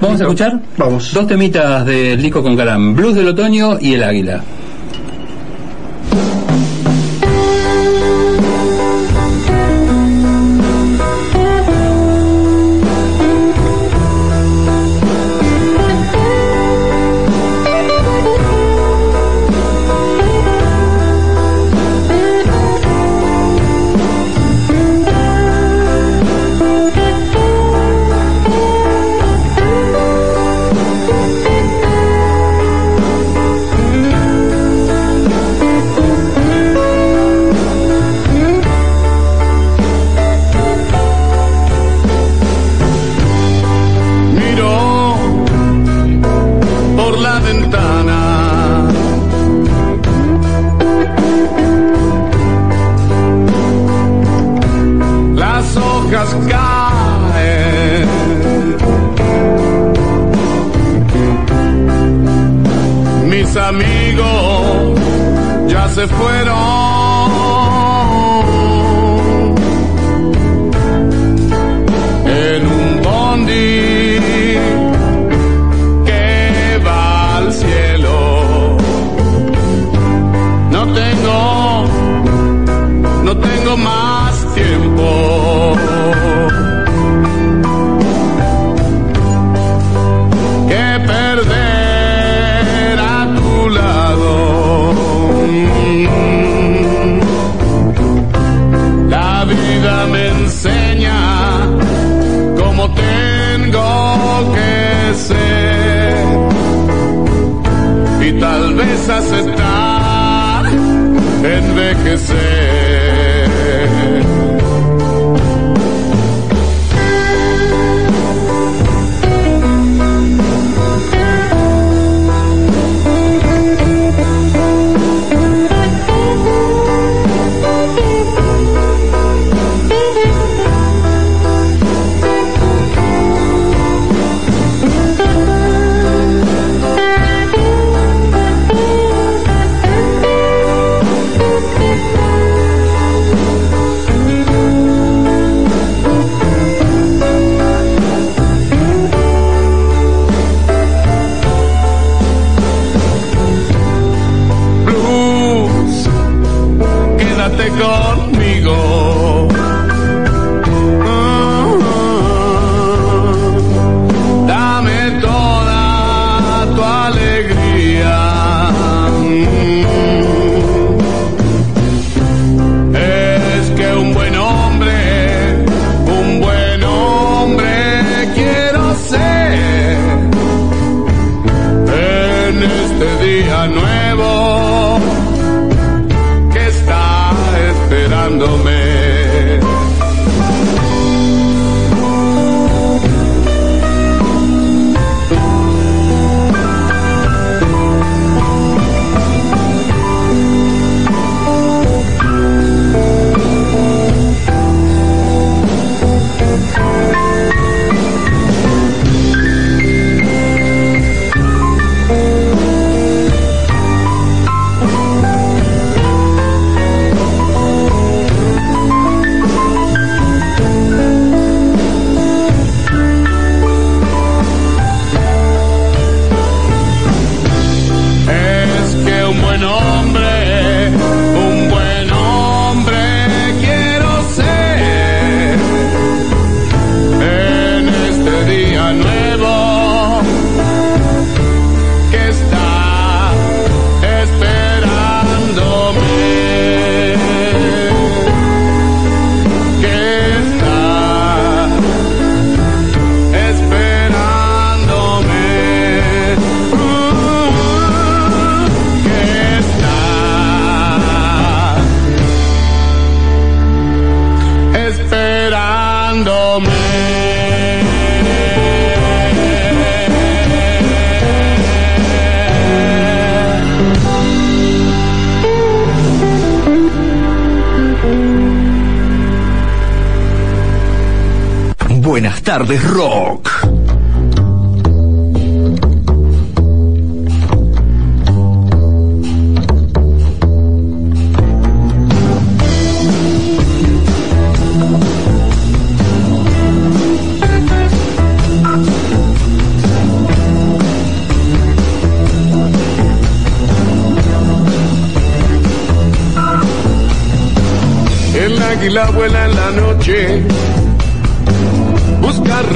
¿Vamos a escuchar? Vamos. Dos temitas del disco con Carán, Blues del Otoño y El Águila. Rock. El águila vuela en la noche,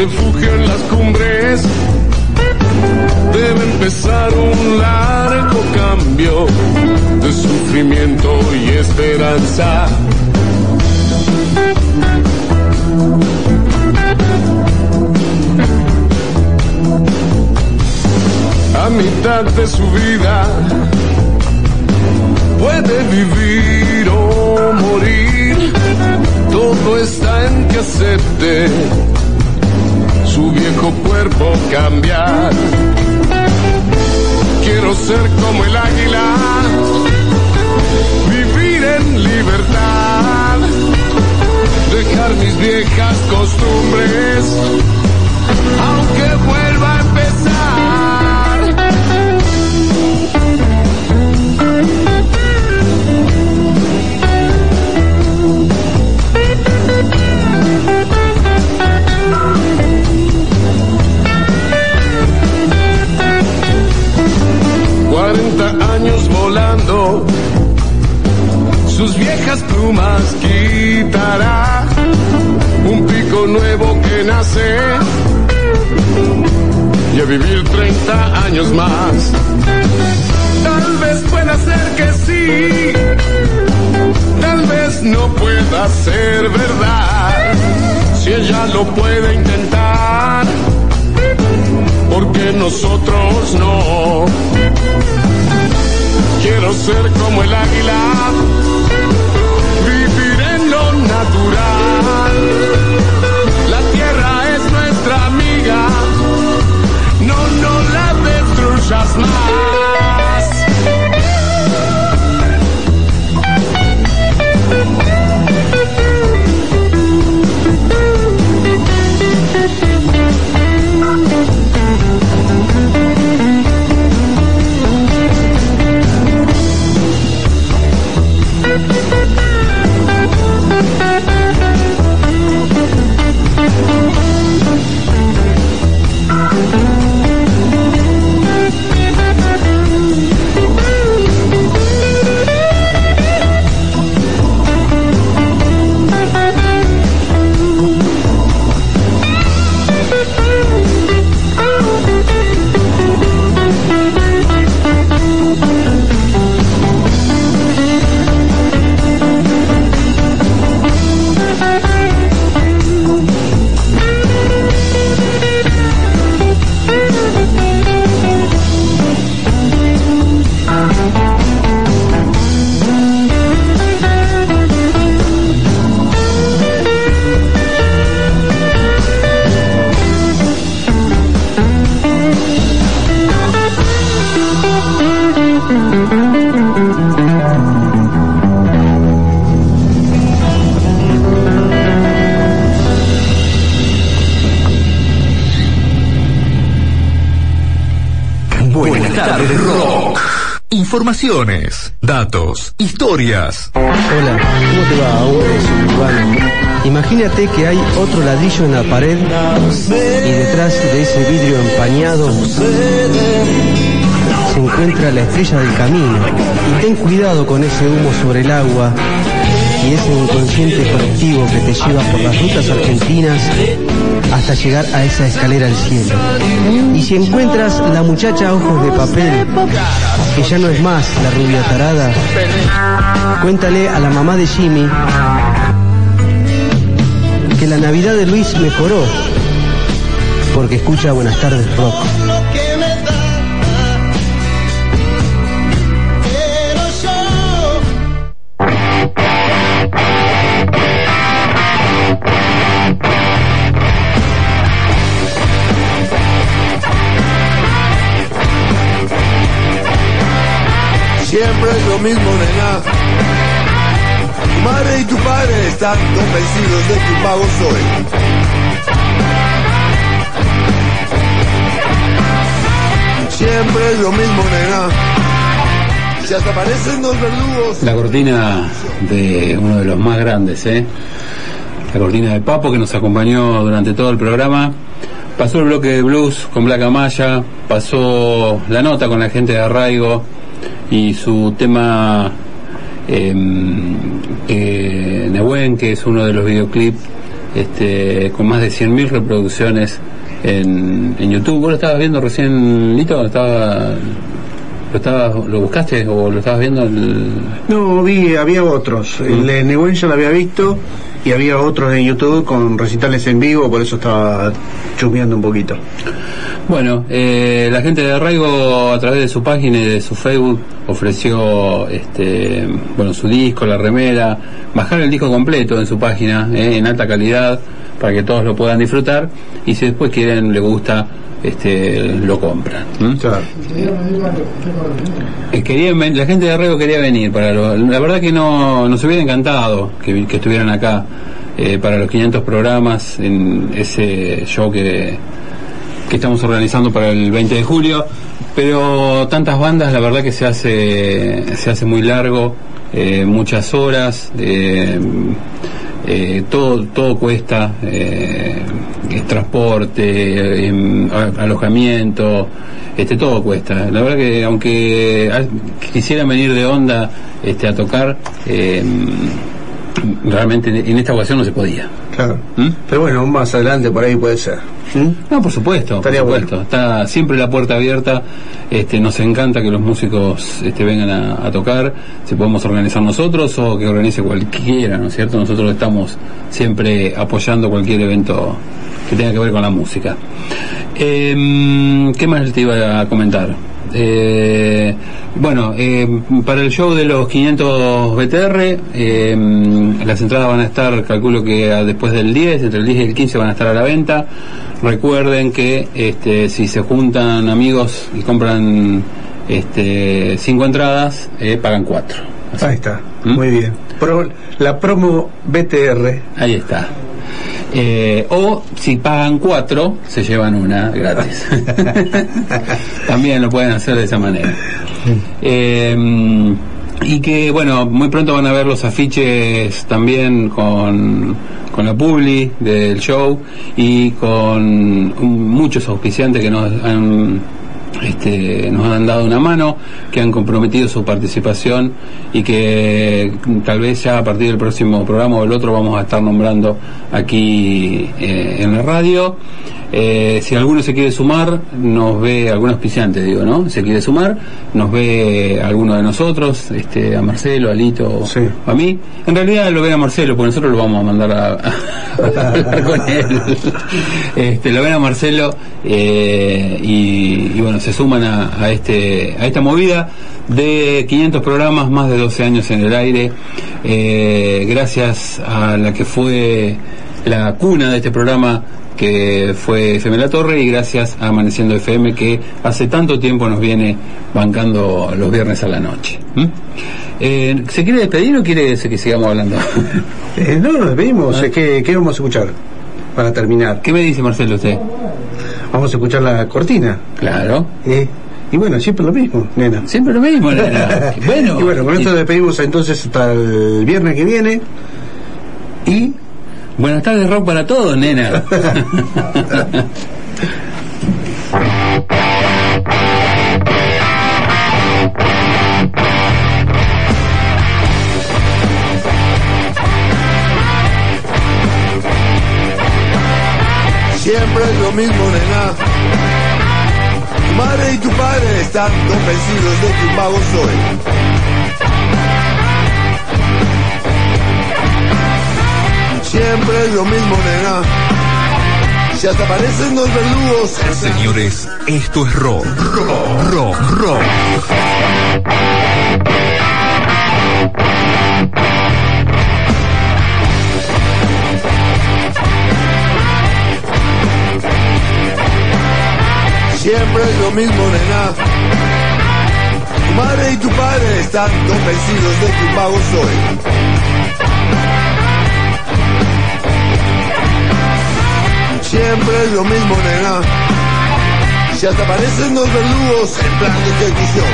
refugio en las cumbres. Debe empezar un largo cambio de sufrimiento y esperanza. A mitad de su vida puede vivir o morir. Todo está en que acepte su viejo cuerpo cambiar. Quiero ser como el águila, vivir en libertad, dejar mis viejas costumbres, aunque vuelva sus viejas plumas quitará. Un pico nuevo que nace y a vivir 30 años más. Tal vez pueda ser que sí, tal vez no pueda ser verdad. Si ella lo puede intentar, porque nosotros no. Quiero ser como el águila, La tierra es nuestra amiga, no, no la destruyas más. Informaciones, datos, historias. Hola, ¿cómo te va, hombre? Imagínate que hay otro ladrillo en la pared y detrás de ese vidrio empañado se encuentra la estrella del camino. Y ten cuidado con ese humo sobre el agua y ese inconsciente colectivo que te lleva por las rutas argentinas hasta llegar a esa escalera al cielo. Y si encuentras la muchacha ojos de papel, que ya no es más la rubia tarada, cuéntale a la mamá de Jimmy que la Navidad de Luis mejoró porque escucha Buenas tardes Rock. Mismo, nena. Tu madre y tu padre están convencidos de que un mago soy. Siempre es lo mismo, nena. Si hasta aparecen dos verdugos. La cortina de uno de los más grandes, ¿eh? La cortina de Papo que nos acompañó durante todo el programa. Pasó el bloque de blues con Black Amaya, pasó la nota con la gente de Arraigo y su tema eh, eh, Nehuen, que es uno de los videoclips este, con más de 100.000 reproducciones en, en YouTube. ¿Vos lo estabas viendo recién, Lito? ¿Estaba, lo, estabas, ¿Lo buscaste o lo estabas viendo? El... No, vi, había otros. El de Nehuen ya lo había visto y había otros en YouTube con recitales en vivo, por eso estaba chusmeando un poquito. Bueno, eh, la gente de Arraigo a través de su página y de su Facebook ofreció este, bueno, su disco, la remera, bajar el disco completo en su página, eh, en alta calidad, para que todos lo puedan disfrutar y si después quieren, le gusta, este, lo compran. ¿m? Eh, querían ven- la gente de Arraigo quería venir, para lo- la verdad que no nos hubiera encantado que, que estuvieran acá eh, para los 500 programas en ese show que que estamos organizando para el 20 de julio, pero tantas bandas, la verdad que se hace, se hace muy largo, eh, muchas horas, eh, eh, todo, todo cuesta, eh, transporte, a- alojamiento, este, todo cuesta. La verdad que aunque ah, quisieran venir de onda este, a tocar, eh, realmente en esta ocasión no se podía. Claro. Pero bueno, más adelante por ahí puede ser. No, por supuesto, Estaría por supuesto. Está siempre la puerta abierta. Este, nos encanta que los músicos este, vengan a, a tocar. Si podemos organizar nosotros o que organice cualquiera, ¿no es cierto? Nosotros estamos siempre apoyando cualquier evento que tenga que ver con la música. Em, ¿Qué más te iba a comentar? Eh, bueno, eh, para el show de los 500 BTR, eh, las entradas van a estar, calculo que a- después del 10, entre el 10 y el 15 van a estar a la venta. Recuerden que este, si se juntan amigos y compran este, cinco entradas, eh, pagan cuatro. Ahí está, muy bien. Pro- la promo BTR. Ahí está. Eh, o si pagan cuatro, se llevan una gratis. También lo pueden hacer de esa manera. Eh, y que, bueno, muy pronto van a ver los afiches también con, con la publi del show y con muchos auspiciantes que nos han este, nos han dado una mano, que han comprometido su participación y que tal vez ya a partir del próximo programa o el otro vamos a estar nombrando aquí eh, en la radio. Eh, si alguno se quiere sumar, nos ve, algún auspiciante digo, ¿no? Se quiere sumar, nos ve alguno de nosotros, este, a Marcelo, a Lito, a mí. En realidad lo ve a Marcelo, porque nosotros lo vamos a mandar a, a hablar con él. Este, lo ven a Marcelo eh, y, y bueno, se suman a, a este, a esta movida de 500 programas, más de 12 años en el aire, eh, gracias a la que fue la cuna de este programa que fue FM La Torre y gracias a Amaneciendo FM que hace tanto tiempo nos viene bancando los viernes a la noche. ¿Mm? Eh, ¿Se quiere despedir o quiere que sigamos hablando? Eh, no, nos despedimos. Eh, ¿Qué, qué vamos a escuchar para terminar? ¿Qué me dice Marcelo usted? Vamos a escuchar la cortina. Claro. Eh, y bueno, siempre lo mismo, nena. Siempre lo mismo, nena. Bueno. y bueno, con esto despedimos entonces hasta el viernes que viene. Y. Buenas tardes, rock para todos, nena. Siempre es lo mismo, nena. Tu madre y tu padre están convencidos de que un vago soy. Siempre es lo mismo, nena. Si hasta aparecen los verdugos. Señores, esto es rock. Rock, rock, rock. Siempre es lo mismo, nena. Tu madre y tu padre están convencidos de que un vago soy. Siempre es lo mismo, nena. Si hasta aparecen los verdugos en plan de ejecución.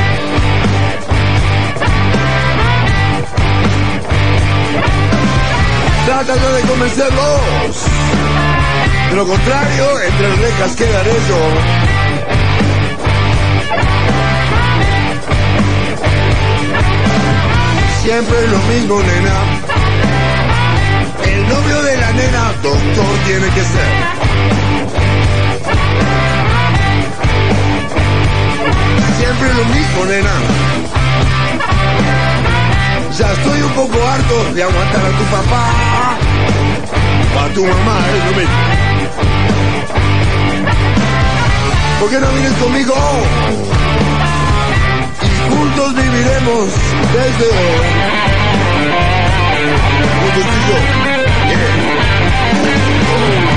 Trata de convencerlos. De lo contrario, entre rejas quedaré yo. Siempre es lo mismo, nena. Novio de la nena, doctor tiene que ser. Siempre lo mismo, nena. Ya estoy un poco harto de aguantar a tu papá. O a tu mamá, es lo mismo. ¿Por qué no vienes conmigo? Y juntos viviremos desde hoy. Y yo. Mucho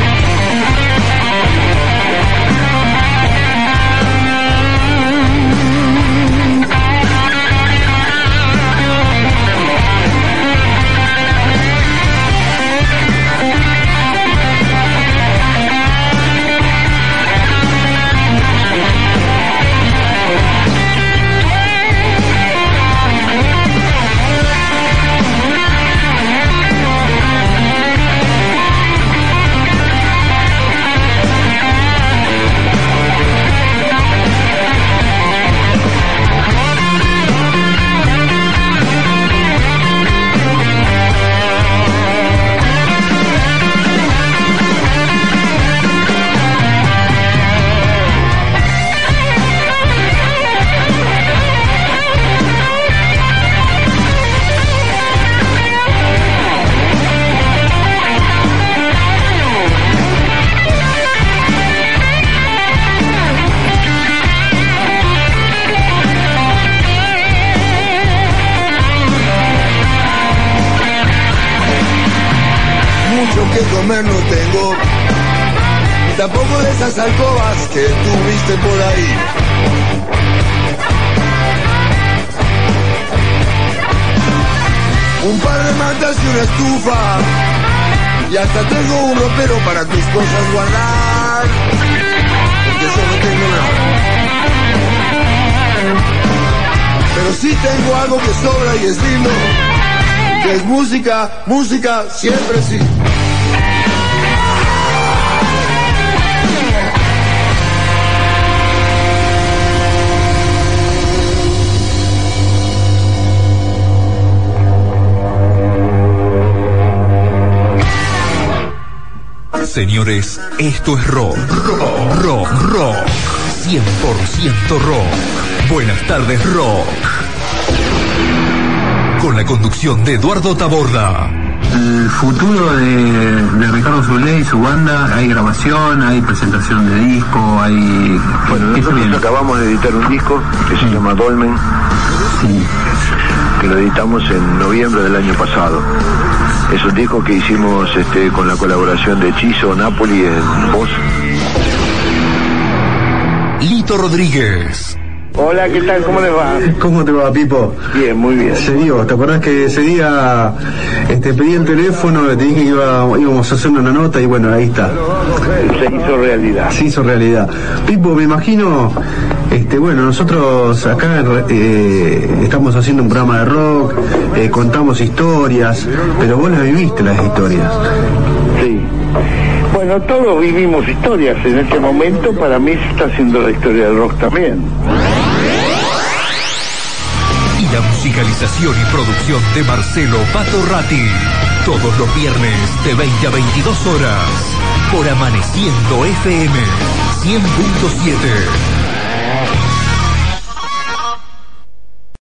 que comer no tengo. Tampoco de esas alcobas que tuviste por ahí. Un par de mantas y una estufa. Y hasta tengo un ropero para tus cosas guardar. Porque yo no tengo nada. Pero sí tengo algo que sobra y es lindo. Que es música, música, siempre sí. Señores, esto es rock. Rock, rock, rock. 100% rock. Buenas tardes, rock. Con la conducción de Eduardo Taborda. El futuro de, de Ricardo Zulé y su banda, hay grabación, hay presentación de disco, hay... Bueno, ¿qué se nosotros acabamos de editar un disco que se llama Dolmen, que lo editamos en noviembre del año pasado. Es un disco que hicimos este, con la colaboración de Chizo Napoli en voz. Lito Rodríguez. Hola, ¿qué tal? ¿Cómo les va? ¿Cómo te va, Pipo? Bien, muy bien. Se dio, ¿te acordás que ese día este, pedí el teléfono, te dije que iba- íbamos a hacer una nota y bueno, ahí está. Se hizo realidad. Se hizo realidad. Pipo, me imagino, este, bueno, nosotros acá eh, estamos haciendo un programa de rock, eh, contamos historias, pero vos las viviste las historias. Sí. Bueno, todos vivimos historias en este momento. Para mí se está haciendo la historia del rock también. Y la musicalización y producción de Marcelo Pato Ratti. Todos los viernes de 20 a 22 horas. Por Amaneciendo FM 100.7.